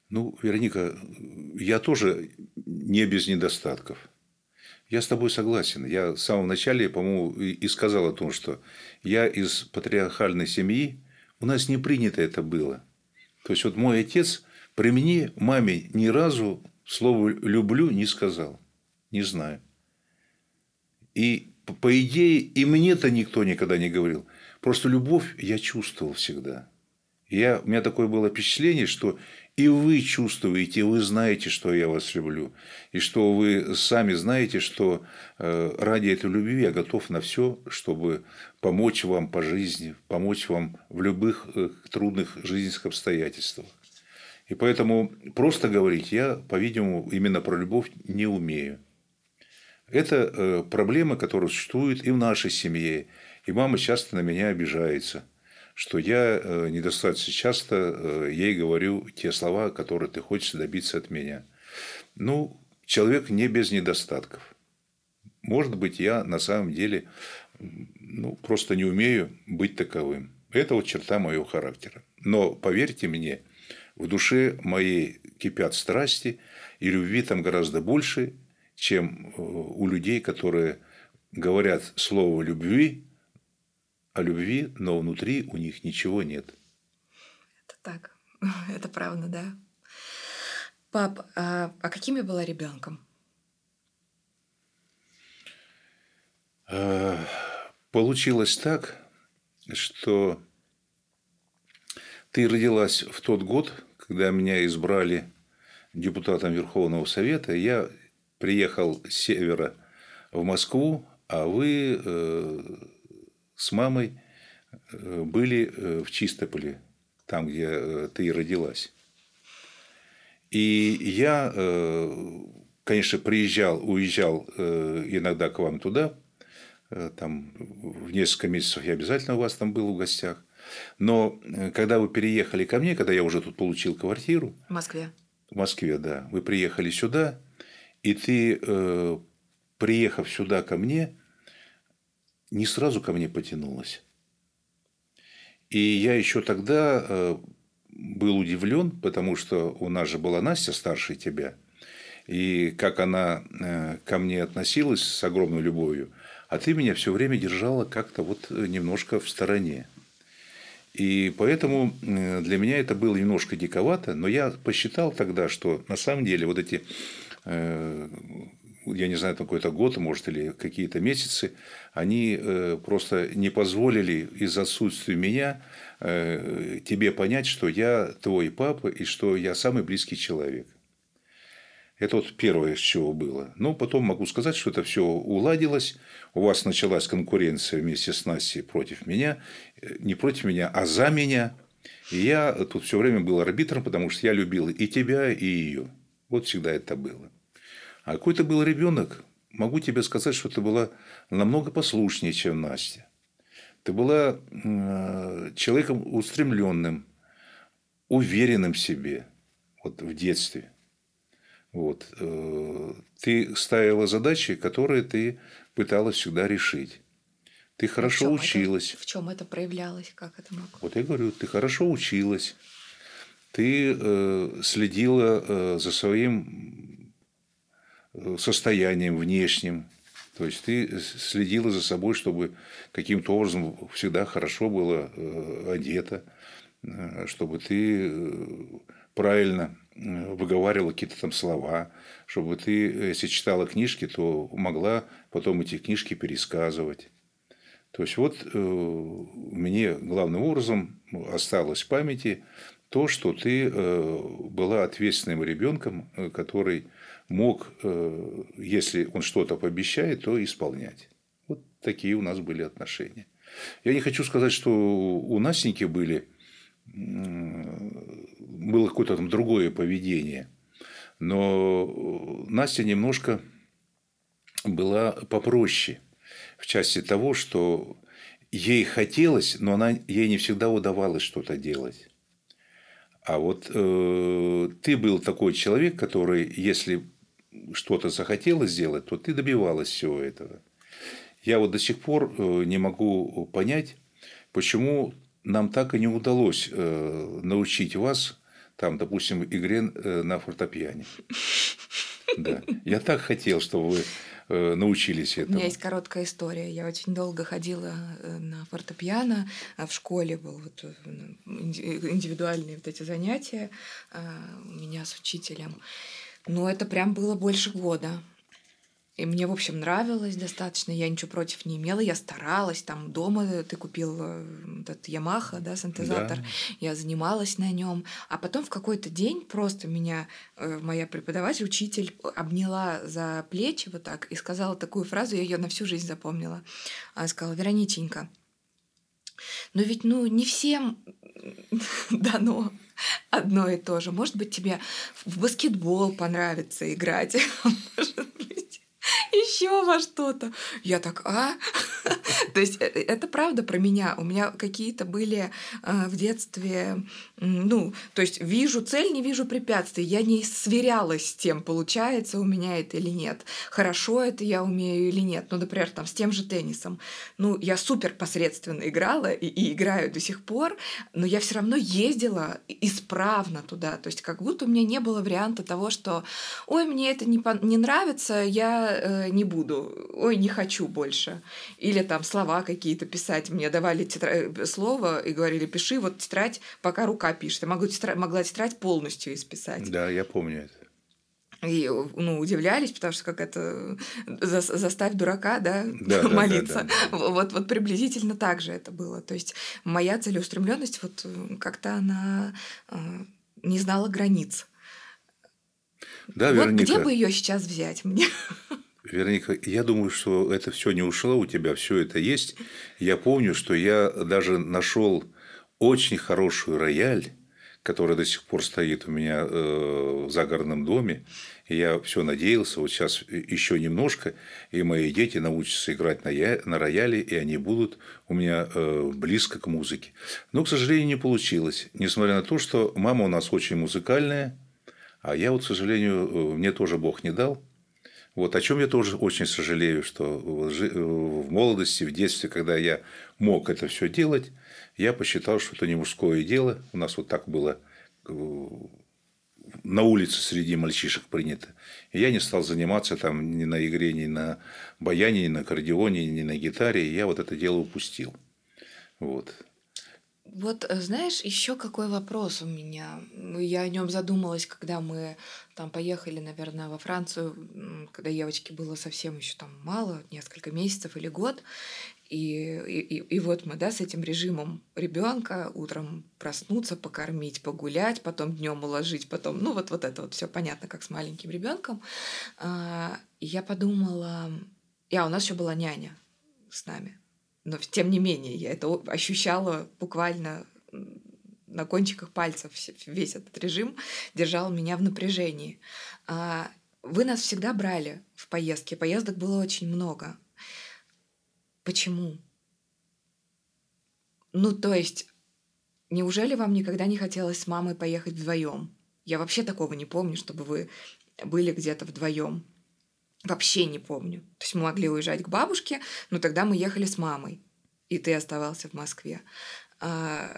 Ну, Вероника, я тоже не без недостатков. Я с тобой согласен. Я в самом начале, по-моему, и сказал о том, что я из патриархальной семьи, у нас не принято это было. То есть, вот мой отец при мне, маме, ни разу слово «люблю» не сказал. Не знаю. И, по идее, и мне-то никто никогда не говорил. Просто любовь я чувствовал всегда. Я, у меня такое было впечатление, что и вы чувствуете, вы знаете, что я вас люблю. И что вы сами знаете, что э, ради этой любви я готов на все, чтобы помочь вам по жизни, помочь вам в любых э, трудных жизненных обстоятельствах. И поэтому просто говорить я, по-видимому, именно про любовь не умею. Это э, проблема, которая существует и в нашей семье. И мама часто на меня обижается – что я э, недостаточно часто э, ей говорю те слова, которые ты хочешь добиться от меня. Ну, человек не без недостатков. Может быть, я на самом деле ну, просто не умею быть таковым. Это вот черта моего характера. Но поверьте мне, в душе моей кипят страсти, и любви там гораздо больше, чем э, у людей, которые говорят слово любви, о любви, но внутри у них ничего нет. Это так. Это правда, да. Пап, а, а каким я была ребенком? А, получилось так, что ты родилась в тот год, когда меня избрали депутатом Верховного Совета. Я приехал с севера в Москву, а вы э, с мамой э, были э, в Чистополе, там, где э, ты родилась. И я, конечно, приезжал, уезжал иногда к вам туда, там в несколько месяцев я обязательно у вас там был в гостях. Но когда вы переехали ко мне, когда я уже тут получил квартиру... В Москве. В Москве, да. Вы приехали сюда, и ты, приехав сюда ко мне, не сразу ко мне потянулась. И я еще тогда э, был удивлен, потому что у нас же была Настя старше тебя, и как она э, ко мне относилась с огромной любовью, а ты меня все время держала как-то вот немножко в стороне. И поэтому э, для меня это было немножко диковато, но я посчитал тогда, что на самом деле вот эти я не знаю, какой-то год, может, или какие-то месяцы, они э, просто не позволили из-за отсутствия меня э, тебе понять, что я твой папа и что я самый близкий человек. Это вот первое, с чего было. Но потом могу сказать, что это все уладилось. У вас началась конкуренция вместе с Настей против меня. Э, не против меня, а за меня. И я тут все время был арбитром, потому что я любил и тебя, и ее. Вот всегда это было. А какой ты был ребенок, могу тебе сказать, что ты была намного послушнее, чем Настя. Ты была человеком устремленным, уверенным в себе вот в детстве. Вот. Э, ты ставила задачи, которые ты пыталась всегда решить. Ты хорошо в училась. Это, в чем это проявлялось? Как это могло? Вот я говорю, ты хорошо училась. Ты э, следила э, за своим состоянием внешним. То есть ты следила за собой, чтобы каким-то образом всегда хорошо было одето, чтобы ты правильно выговаривала какие-то там слова, чтобы ты, если читала книжки, то могла потом эти книжки пересказывать. То есть вот э, мне главным образом осталось в памяти то, что ты э, была ответственным ребенком, э, который мог, э, если он что-то пообещает, то исполнять. Вот такие у нас были отношения. Я не хочу сказать, что у Настеньки были было какое-то там другое поведение. Но Настя немножко была попроще в части того, что ей хотелось, но она, ей не всегда удавалось что-то делать. А вот э, ты был такой человек, который, если что-то захотелось сделать, то ты добивалась всего этого. Я вот до сих пор э, не могу понять, почему нам так и не удалось э, научить вас, там, допустим, игре э, на фортепиане. Да. Я так хотел, чтобы вы научились этому. У меня есть короткая история. Я очень долго ходила на фортепиано, а в школе был вот индивидуальные вот эти занятия у меня с учителем. Но это прям было больше года. И мне, в общем, нравилось достаточно, я ничего против не имела, я старалась, там дома ты купил э, этот Ямаха, да, синтезатор, да. я занималась на нем, а потом в какой-то день просто меня э, моя преподаватель, учитель обняла за плечи вот так и сказала такую фразу, я ее на всю жизнь запомнила. Она сказала, Верониченька, но ведь, ну, не всем дано одно и то же. Может быть, тебе в баскетбол понравится играть, может еще во что-то. Я так, а? То есть э, это правда про меня. У меня какие-то были э, в детстве, ну, то есть вижу цель, не вижу препятствий. Я не сверялась с тем, получается у меня это или нет. Хорошо это я умею или нет. Ну, например, там с тем же теннисом. Ну, я супер посредственно играла и, играю до сих пор, но я все равно ездила исправно туда. То есть как будто у меня не было варианта того, что, ой, мне это не, не нравится, я э, не буду, ой, не хочу больше. Или там слова какие-то писать. Мне давали тетрадь, э, слово и говорили, пиши вот тетрадь, пока рука пишет. Я могу тетрадь, могла тетрадь полностью исписать. Да, я помню это. И ну, удивлялись, потому что как это за, заставь дурака, да, да молиться. Да, да, да. Вот, вот приблизительно так же это было. То есть моя целеустремленность вот э, как-то она э, не знала границ. Да, вот Вероника. где бы ее сейчас взять мне? Вероника, я думаю, что это все не ушло, у тебя все это есть. Я помню, что я даже нашел очень хороший рояль, который до сих пор стоит у меня э, в загородном доме. И я все надеялся, вот сейчас еще немножко, и мои дети научатся играть на, на рояле, и они будут у меня э, близко к музыке. Но, к сожалению, не получилось. Несмотря на то, что мама у нас очень музыкальная, а я вот, к сожалению, э, мне тоже Бог не дал. Вот о чем я тоже очень сожалею, что в молодости, в детстве, когда я мог это все делать, я посчитал, что это не мужское дело. У нас вот так было э, на улице среди мальчишек принято. Я не стал заниматься там ни на игре, ни на баяне, ни на аккордеоне, ни на гитаре. Я вот это дело упустил. Вот. Вот э, знаешь, еще какой вопрос у меня. Я о нем задумалась, когда мы там поехали, наверное, во Францию, когда девочке было совсем еще там мало, несколько месяцев или год. И, и, и вот мы, да, с этим режимом ребенка утром проснуться, покормить, погулять, потом днем уложить, потом, ну вот, вот это вот все понятно, как с маленьким ребенком. А, я подумала, я а, у нас еще была няня с нами но тем не менее я это ощущала буквально на кончиках пальцев весь этот режим держал меня в напряжении. А, вы нас всегда брали в поездки, поездок было очень много. Почему? Ну, то есть, неужели вам никогда не хотелось с мамой поехать вдвоем? Я вообще такого не помню, чтобы вы были где-то вдвоем. Вообще не помню. То есть мы могли уезжать к бабушке, но тогда мы ехали с мамой, и ты оставался в Москве. А,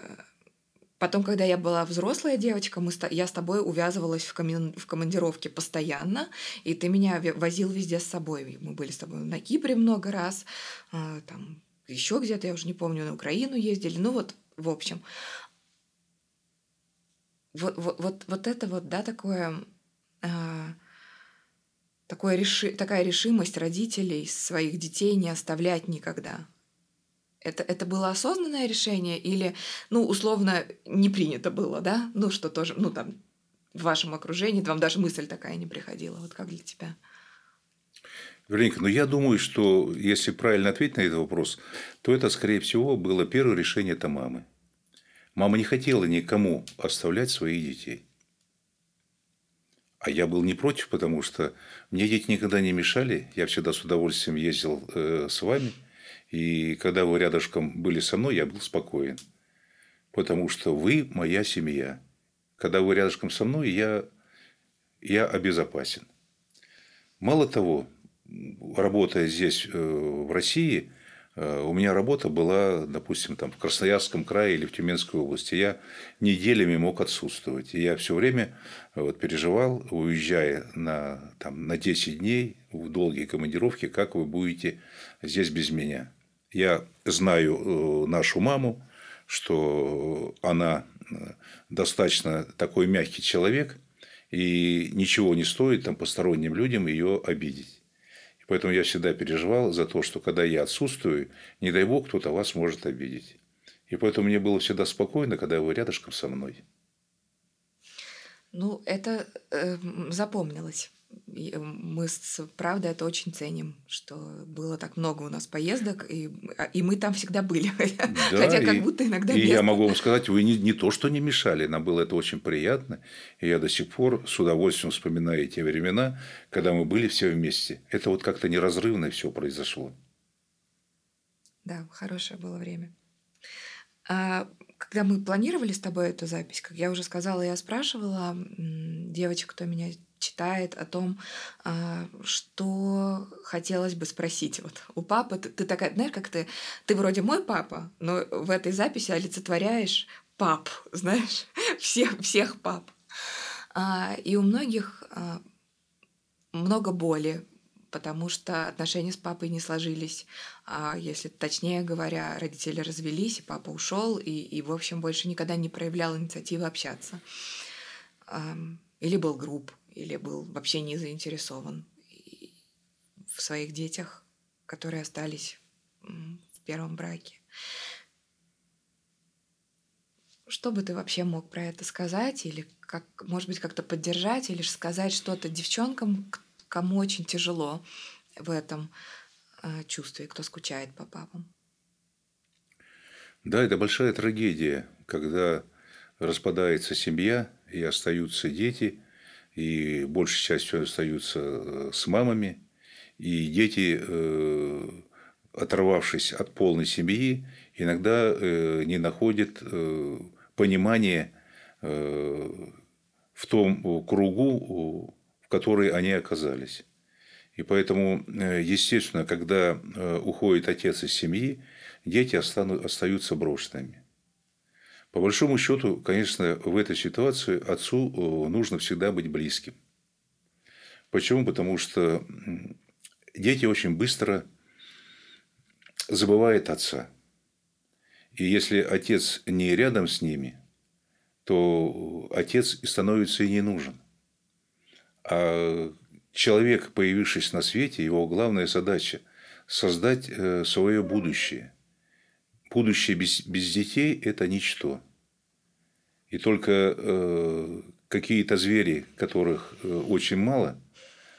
Потом, когда я была взрослая девочка, мы, я с тобой увязывалась в, комен, в командировке постоянно, и ты меня возил везде с собой. Мы были с тобой на Кипре много раз, а, там еще где-то, я уже не помню, на Украину ездили. Ну вот, в общем. Вот, вот, вот, вот это вот, да, такое... А, такое реши, такая решимость родителей своих детей не оставлять никогда. Это, это было осознанное решение или, ну, условно, не принято было, да? Ну, что тоже, ну, там, в вашем окружении, вам даже мысль такая не приходила. Вот как для тебя? Вероника, ну я думаю, что если правильно ответить на этот вопрос, то это, скорее всего, было первое решение это мамы. Мама не хотела никому оставлять своих детей. А я был не против, потому что мне дети никогда не мешали. Я всегда с удовольствием ездил э, с вами. И когда вы рядышком были со мной, я был спокоен. Потому что вы моя семья. Когда вы рядышком со мной, я, я обезопасен. Мало того, работая здесь, э, в России, у меня работа была, допустим, там, в Красноярском крае или в Тюменской области. Я неделями мог отсутствовать. И я все время э, вот, переживал, уезжая на, там, на 10 дней в долгие командировки, как вы будете здесь без меня. Я знаю э, нашу маму, что она достаточно такой мягкий человек, и ничего не стоит там, посторонним людям ее обидеть. Поэтому я всегда переживал за то, что когда я отсутствую, не дай бог, кто-то вас может обидеть. И поэтому мне было всегда спокойно, когда вы рядышком со мной. Ну, это э, запомнилось. Мы, с, правда, это очень ценим, что было так много у нас поездок, и, а, и мы там всегда были. Да, Хотя как и, будто иногда И место. я могу вам сказать, вы не, не то, что не мешали, нам было это очень приятно. И я до сих пор с удовольствием вспоминаю те времена, когда мы были все вместе. Это вот как-то неразрывно все произошло. Да, хорошее было время. А, когда мы планировали с тобой эту запись, как я уже сказала, я спрашивала девочек, кто меня читает о том, а, что хотелось бы спросить. Вот у папы ты, ты такая, знаешь, как ты, ты вроде мой папа, но в этой записи олицетворяешь пап, знаешь, всех, всех пап. А, и у многих а, много боли, потому что отношения с папой не сложились. А если точнее говоря, родители развелись, и папа ушел, и, и в общем, больше никогда не проявлял инициативы общаться. Или был груб или был вообще не заинтересован в своих детях, которые остались в первом браке. Что бы ты вообще мог про это сказать? Или, как, может быть, как-то поддержать? Или сказать что-то девчонкам, кому очень тяжело в этом э, чувстве, кто скучает по папам? Да, это большая трагедия, когда распадается семья и остаются дети – и большей частью остаются э, с мамами. И дети, э, оторвавшись от полной семьи, иногда э, не находят понимания в том кругу, в который они оказались. И поэтому, естественно, когда уходит отец из семьи, дети остаются брошенными. По большому счету, конечно, в этой ситуации отцу э, нужно всегда быть близким. Почему? Потому что дети очень быстро забывают отца. И если отец не рядом с ними, то отец становится и не нужен. А человек, появившись на свете, его главная задача – создать э, свое будущее – будущее без, без детей – это ничто. И только э, какие-то звери, которых э, очень мало,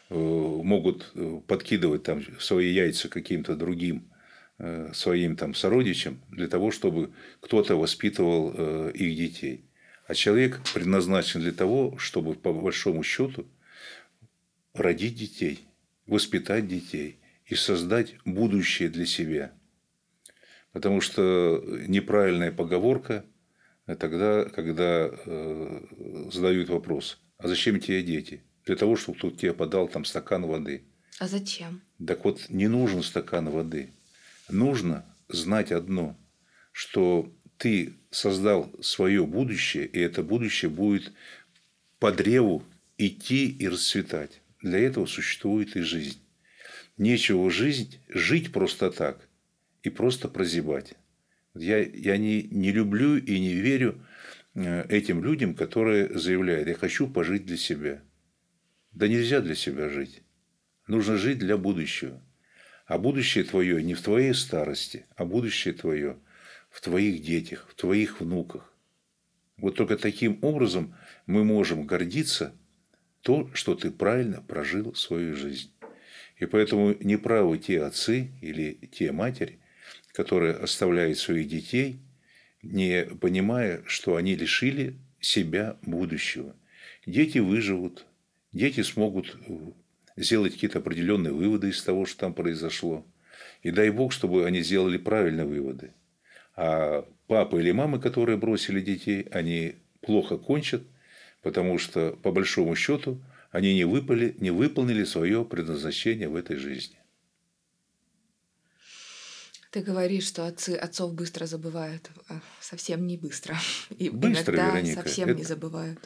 э, могут э, подкидывать там свои яйца каким-то другим э, своим там сородичам для того, чтобы кто-то воспитывал э, их детей. А человек предназначен для того, чтобы по большому счету родить детей, воспитать детей и создать будущее для себя – Потому что неправильная поговорка тогда, когда э, задают вопрос, а зачем тебе дети? Для того, чтобы кто-то тебе подал там стакан воды. А зачем? Так вот, не нужен стакан воды. Нужно знать одно, что ты создал свое будущее, и это будущее будет по древу идти и расцветать. Для этого существует и жизнь. Нечего жизнь, жить просто так и просто прозябать. Я, я не, не люблю и не верю э, этим людям, которые заявляют, я хочу пожить для себя. Да нельзя для себя жить. Нужно жить для будущего. А будущее твое не в твоей старости, а будущее твое в твоих детях, в твоих внуках. Вот только таким образом мы можем гордиться то, что ты правильно прожил свою жизнь. И поэтому неправы те отцы или те матери, которые оставляют своих детей, не понимая, что они лишили себя будущего. Дети выживут, дети смогут э, сделать какие-то определенные выводы из того, что там произошло. И дай Бог, чтобы они сделали правильные выводы. А папа или мамы, которые бросили детей, они плохо кончат, потому что, по большому счету, они не, выпали, не выполнили свое предназначение в этой жизни. Ты говоришь, что отцы отцов быстро забывают. А совсем не быстро. И быстро, иногда Вероника. совсем Это... не забывают.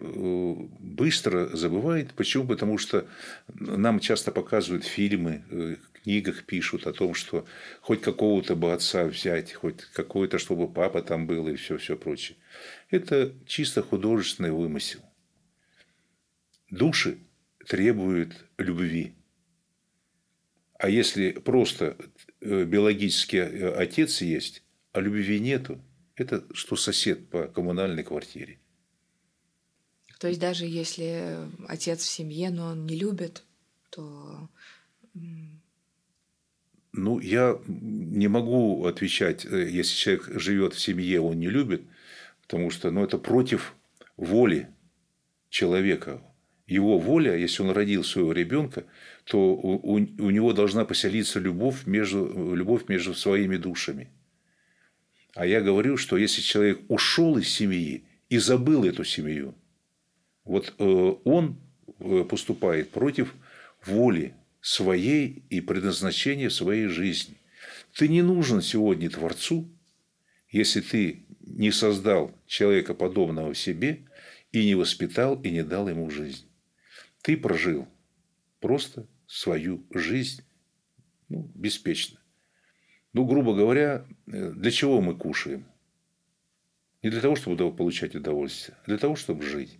Э, быстро забывает. Почему? Потому что нам часто показывают фильмы, э, книгах пишут о том, что хоть какого-то бы отца взять, хоть какой-то, чтобы папа там был и все, все прочее. Это чисто художественный вымысел. Души требуют любви. А если просто биологический отец есть, а любви нету, это что сосед по коммунальной квартире. То есть даже если отец в семье, но он не любит, то... Ну, я не могу отвечать, э, если человек живет в семье, он не любит, потому что ну, это против воли человека. Его воля, если он родил своего ребенка, то у, у, у него должна поселиться любовь между, любовь между своими душами. А я говорю, что если человек ушел из семьи и забыл эту семью, вот э, он э, поступает против воли своей и предназначения своей жизни. Ты не нужен сегодня Творцу, если ты не создал человека подобного себе и не воспитал и не дал ему жизнь. Ты прожил просто свою жизнь ну, беспечно. Ну, грубо говоря, э, для чего мы кушаем? Не для того, чтобы получать удовольствие, а для того, чтобы жить.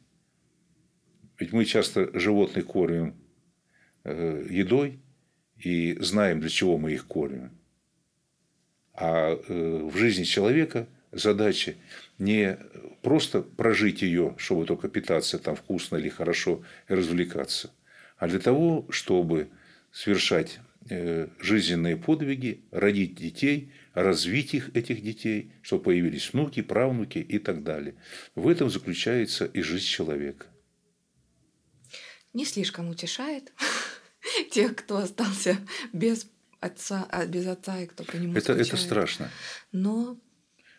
Ведь мы часто животных кормим э, едой и знаем, для чего мы их кормим. А э, в жизни человека задача не просто прожить ее, чтобы только питаться там вкусно или хорошо и развлекаться, а для того, чтобы совершать э, жизненные подвиги, родить детей, развить их, этих детей, чтобы появились внуки, правнуки и так далее. В этом заключается и жизнь человека не слишком утешает тех, кто остался без отца, а, без отца и кто по нему это, это страшно. Но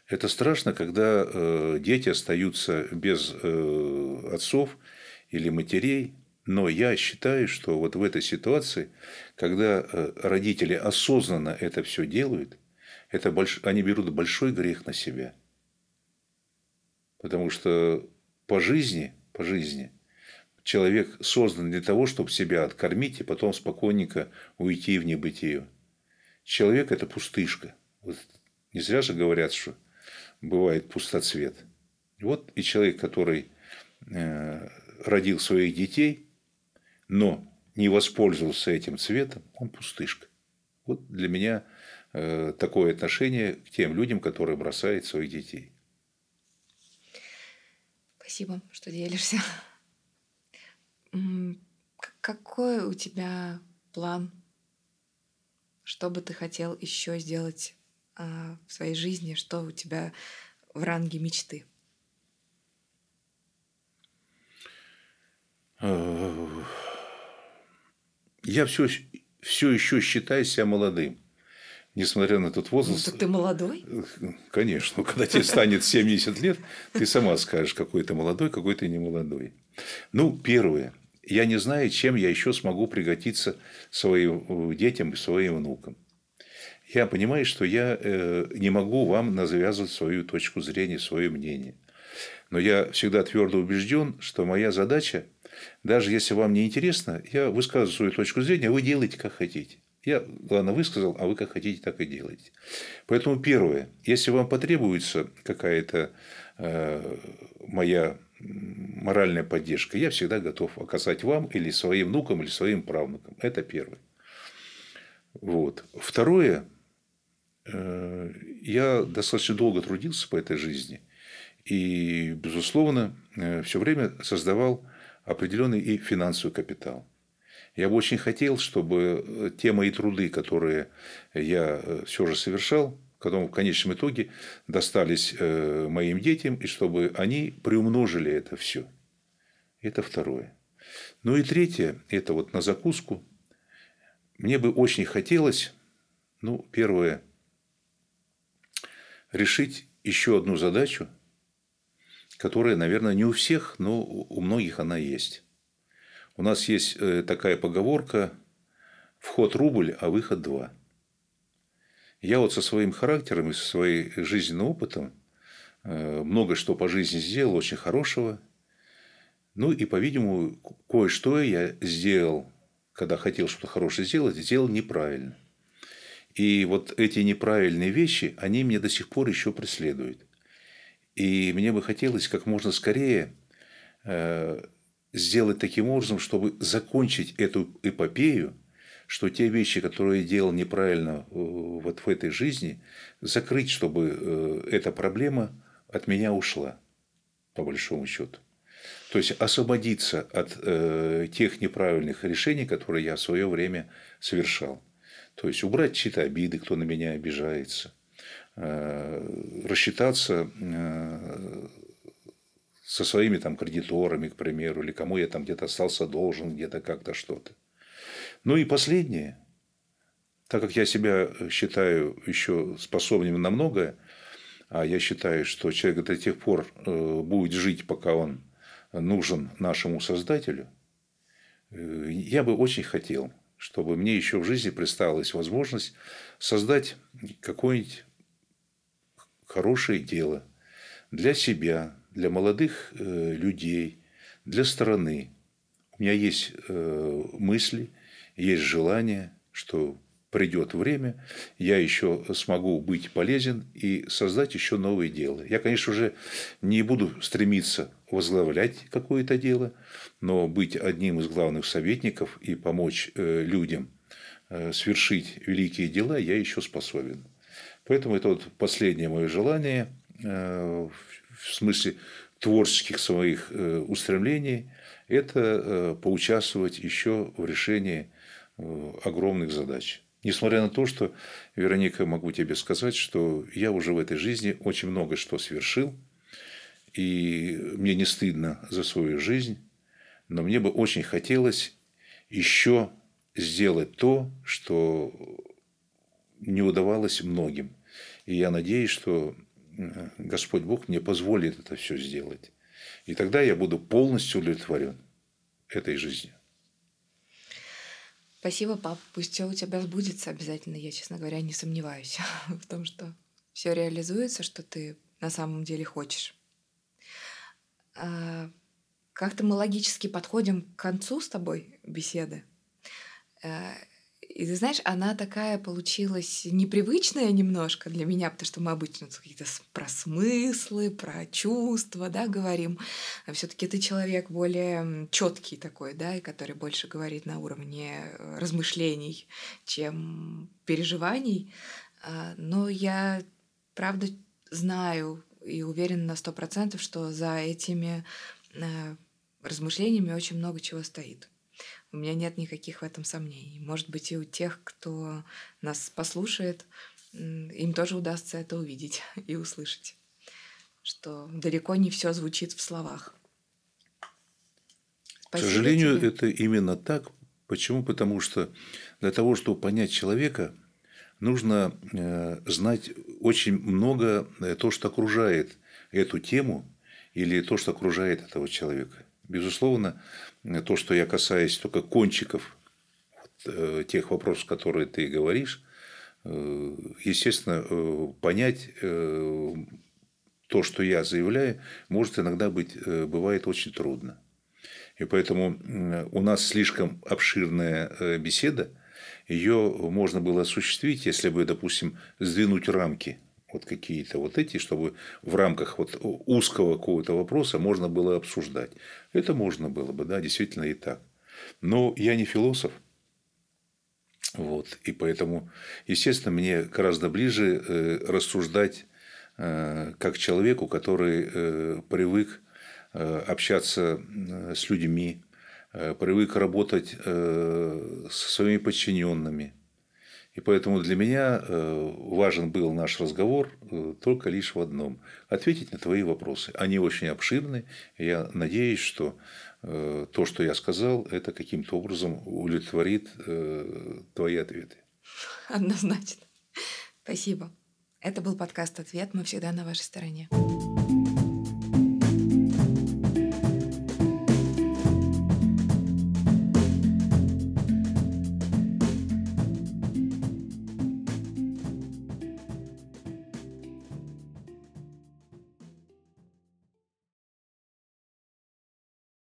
это страшно, когда э, дети остаются без э, отцов или матерей. Но я считаю, что вот в этой ситуации, когда э, родители осознанно это все делают, это больш... они берут большой грех на себя. Потому что по жизни, по жизни – человек создан для того, чтобы себя откормить и потом спокойненько уйти в небытие. Человек – это пустышка. Вот не зря же говорят, что бывает пустоцвет. Вот и человек, который э, родил своих детей, но не воспользовался этим цветом, он пустышка. Вот для меня э, такое отношение к тем людям, которые бросают своих детей. Спасибо, что делишься. Какой у тебя план? Что бы ты хотел еще сделать а, в своей жизни? Что у тебя в ранге мечты? Я все, все еще считаю себя молодым. Несмотря на тот возраст. Ну, ты молодой? Конечно. Когда тебе станет 70 лет, ты сама скажешь, какой ты молодой, какой ты не молодой. Ну, первое я не знаю, чем я еще смогу пригодиться своим детям и своим внукам. Я понимаю, что я э, не могу вам навязывать свою точку зрения, свое мнение. Но я всегда твердо убежден, что моя задача, даже если вам не интересно, я высказываю свою точку зрения, а вы делаете, как хотите. Я, главное, высказал, а вы как хотите, так и делаете. Поэтому первое, если вам потребуется какая-то э, моя моральная поддержка, я всегда готов оказать вам или своим внукам, или своим правнукам. Это первое. Вот. Второе, я достаточно долго трудился по этой жизни. И, безусловно, э, все время создавал определенный и финансовый капитал. Я бы очень хотел, чтобы э, те мои труды, которые я э, все же совершал, потом в конечном итоге достались э, моим детям, и чтобы они приумножили это все. Это второе. Ну и третье, это вот на закуску. Мне бы очень хотелось, ну, первое, решить еще одну задачу, которая, наверное, не у всех, но у многих она есть. У нас есть э, такая поговорка «вход рубль, а выход два». Я вот со своим характером и со своим жизненным опытом э, много что по жизни сделал очень хорошего. Ну и, по-видимому, кое-что я сделал, когда хотел что-то хорошее сделать, сделал неправильно. И вот эти неправильные вещи, они мне до сих пор еще преследуют. И мне бы хотелось как можно скорее э, сделать таким образом, чтобы закончить эту эпопею, что те вещи, которые я делал неправильно э, вот в этой жизни, закрыть, чтобы э, эта проблема от меня ушла, по большому счету. То есть освободиться от тех неправильных решений, которые я в свое время совершал. То есть убрать чьи-то обиды, кто на меня обижается, э, рассчитаться э, со своими там кредиторами, к примеру, или кому я там где-то остался должен, где-то как-то что-то. Ну и последнее, так как я себя считаю еще способным на многое, а я считаю, что человек до тех пор э, будет жить, пока он нужен нашему Создателю, я бы очень хотел, чтобы мне еще в жизни представилась возможность создать какое-нибудь хорошее дело для себя, для молодых э, людей, для страны. У меня есть э, мысли, есть желание, что придет время, я еще смогу быть полезен и создать еще новые дела. Я, конечно, уже не буду стремиться возглавлять какое-то дело, но быть одним из главных советников и помочь э, людям свершить великие дела я еще способен. Поэтому это вот последнее мое желание в смысле творческих своих э, устремлений, это э, поучаствовать еще в решении э, огромных задач. Несмотря на то, что, Вероника, могу тебе сказать, что я уже в этой жизни очень много что совершил, и мне не стыдно за свою жизнь, но мне бы очень хотелось еще сделать то, что не удавалось многим. И я надеюсь, что Господь Бог мне позволит это все сделать. И тогда я буду полностью удовлетворен этой жизнью. Спасибо, пап. Пусть все у тебя сбудется обязательно. Я, честно говоря, не сомневаюсь в том, что все реализуется, что ты на самом деле хочешь. А, как-то мы логически подходим к концу с тобой беседы. И ты знаешь, она такая получилась непривычная немножко для меня, потому что мы обычно какие-то про смыслы, про чувства, да, говорим. А все-таки ты человек более четкий такой, да, и который больше говорит на уровне э, размышлений, чем переживаний. А, но я, правда, знаю и уверена на сто процентов, что за этими э, размышлениями очень много чего стоит. У меня нет никаких в этом сомнений. Может быть, и у тех, кто нас послушает, им тоже удастся это увидеть и услышать, что далеко не все звучит в словах. Спасибо К сожалению, тебе. это именно так. Почему? Потому что для того, чтобы понять человека, нужно э, знать очень много э, то, что окружает эту тему или то, что окружает этого человека. Безусловно, то, что я касаюсь только кончиков э, тех вопросов, которые ты говоришь, естественно, понять то, что я заявляю, может иногда быть, бывает очень трудно. И поэтому у нас слишком обширная беседа, ее можно было осуществить, если бы, допустим, сдвинуть рамки вот какие-то вот эти, чтобы в рамках вот узкого какого-то вопроса можно было обсуждать. Это можно было бы, да, действительно и так. Но я не философ, вот, и поэтому, естественно, мне гораздо ближе э, рассуждать э, как человеку, который э, привык общаться с людьми, привык работать со своими подчиненными, и поэтому для меня э, важен был наш разговор э, только лишь в одном – ответить на твои вопросы. Они очень обширны, я надеюсь, что э, то, что я сказал, это каким-то образом удовлетворит твои ответы. Однозначно. Спасибо. Это был подкаст «Ответ». Мы всегда на вашей стороне.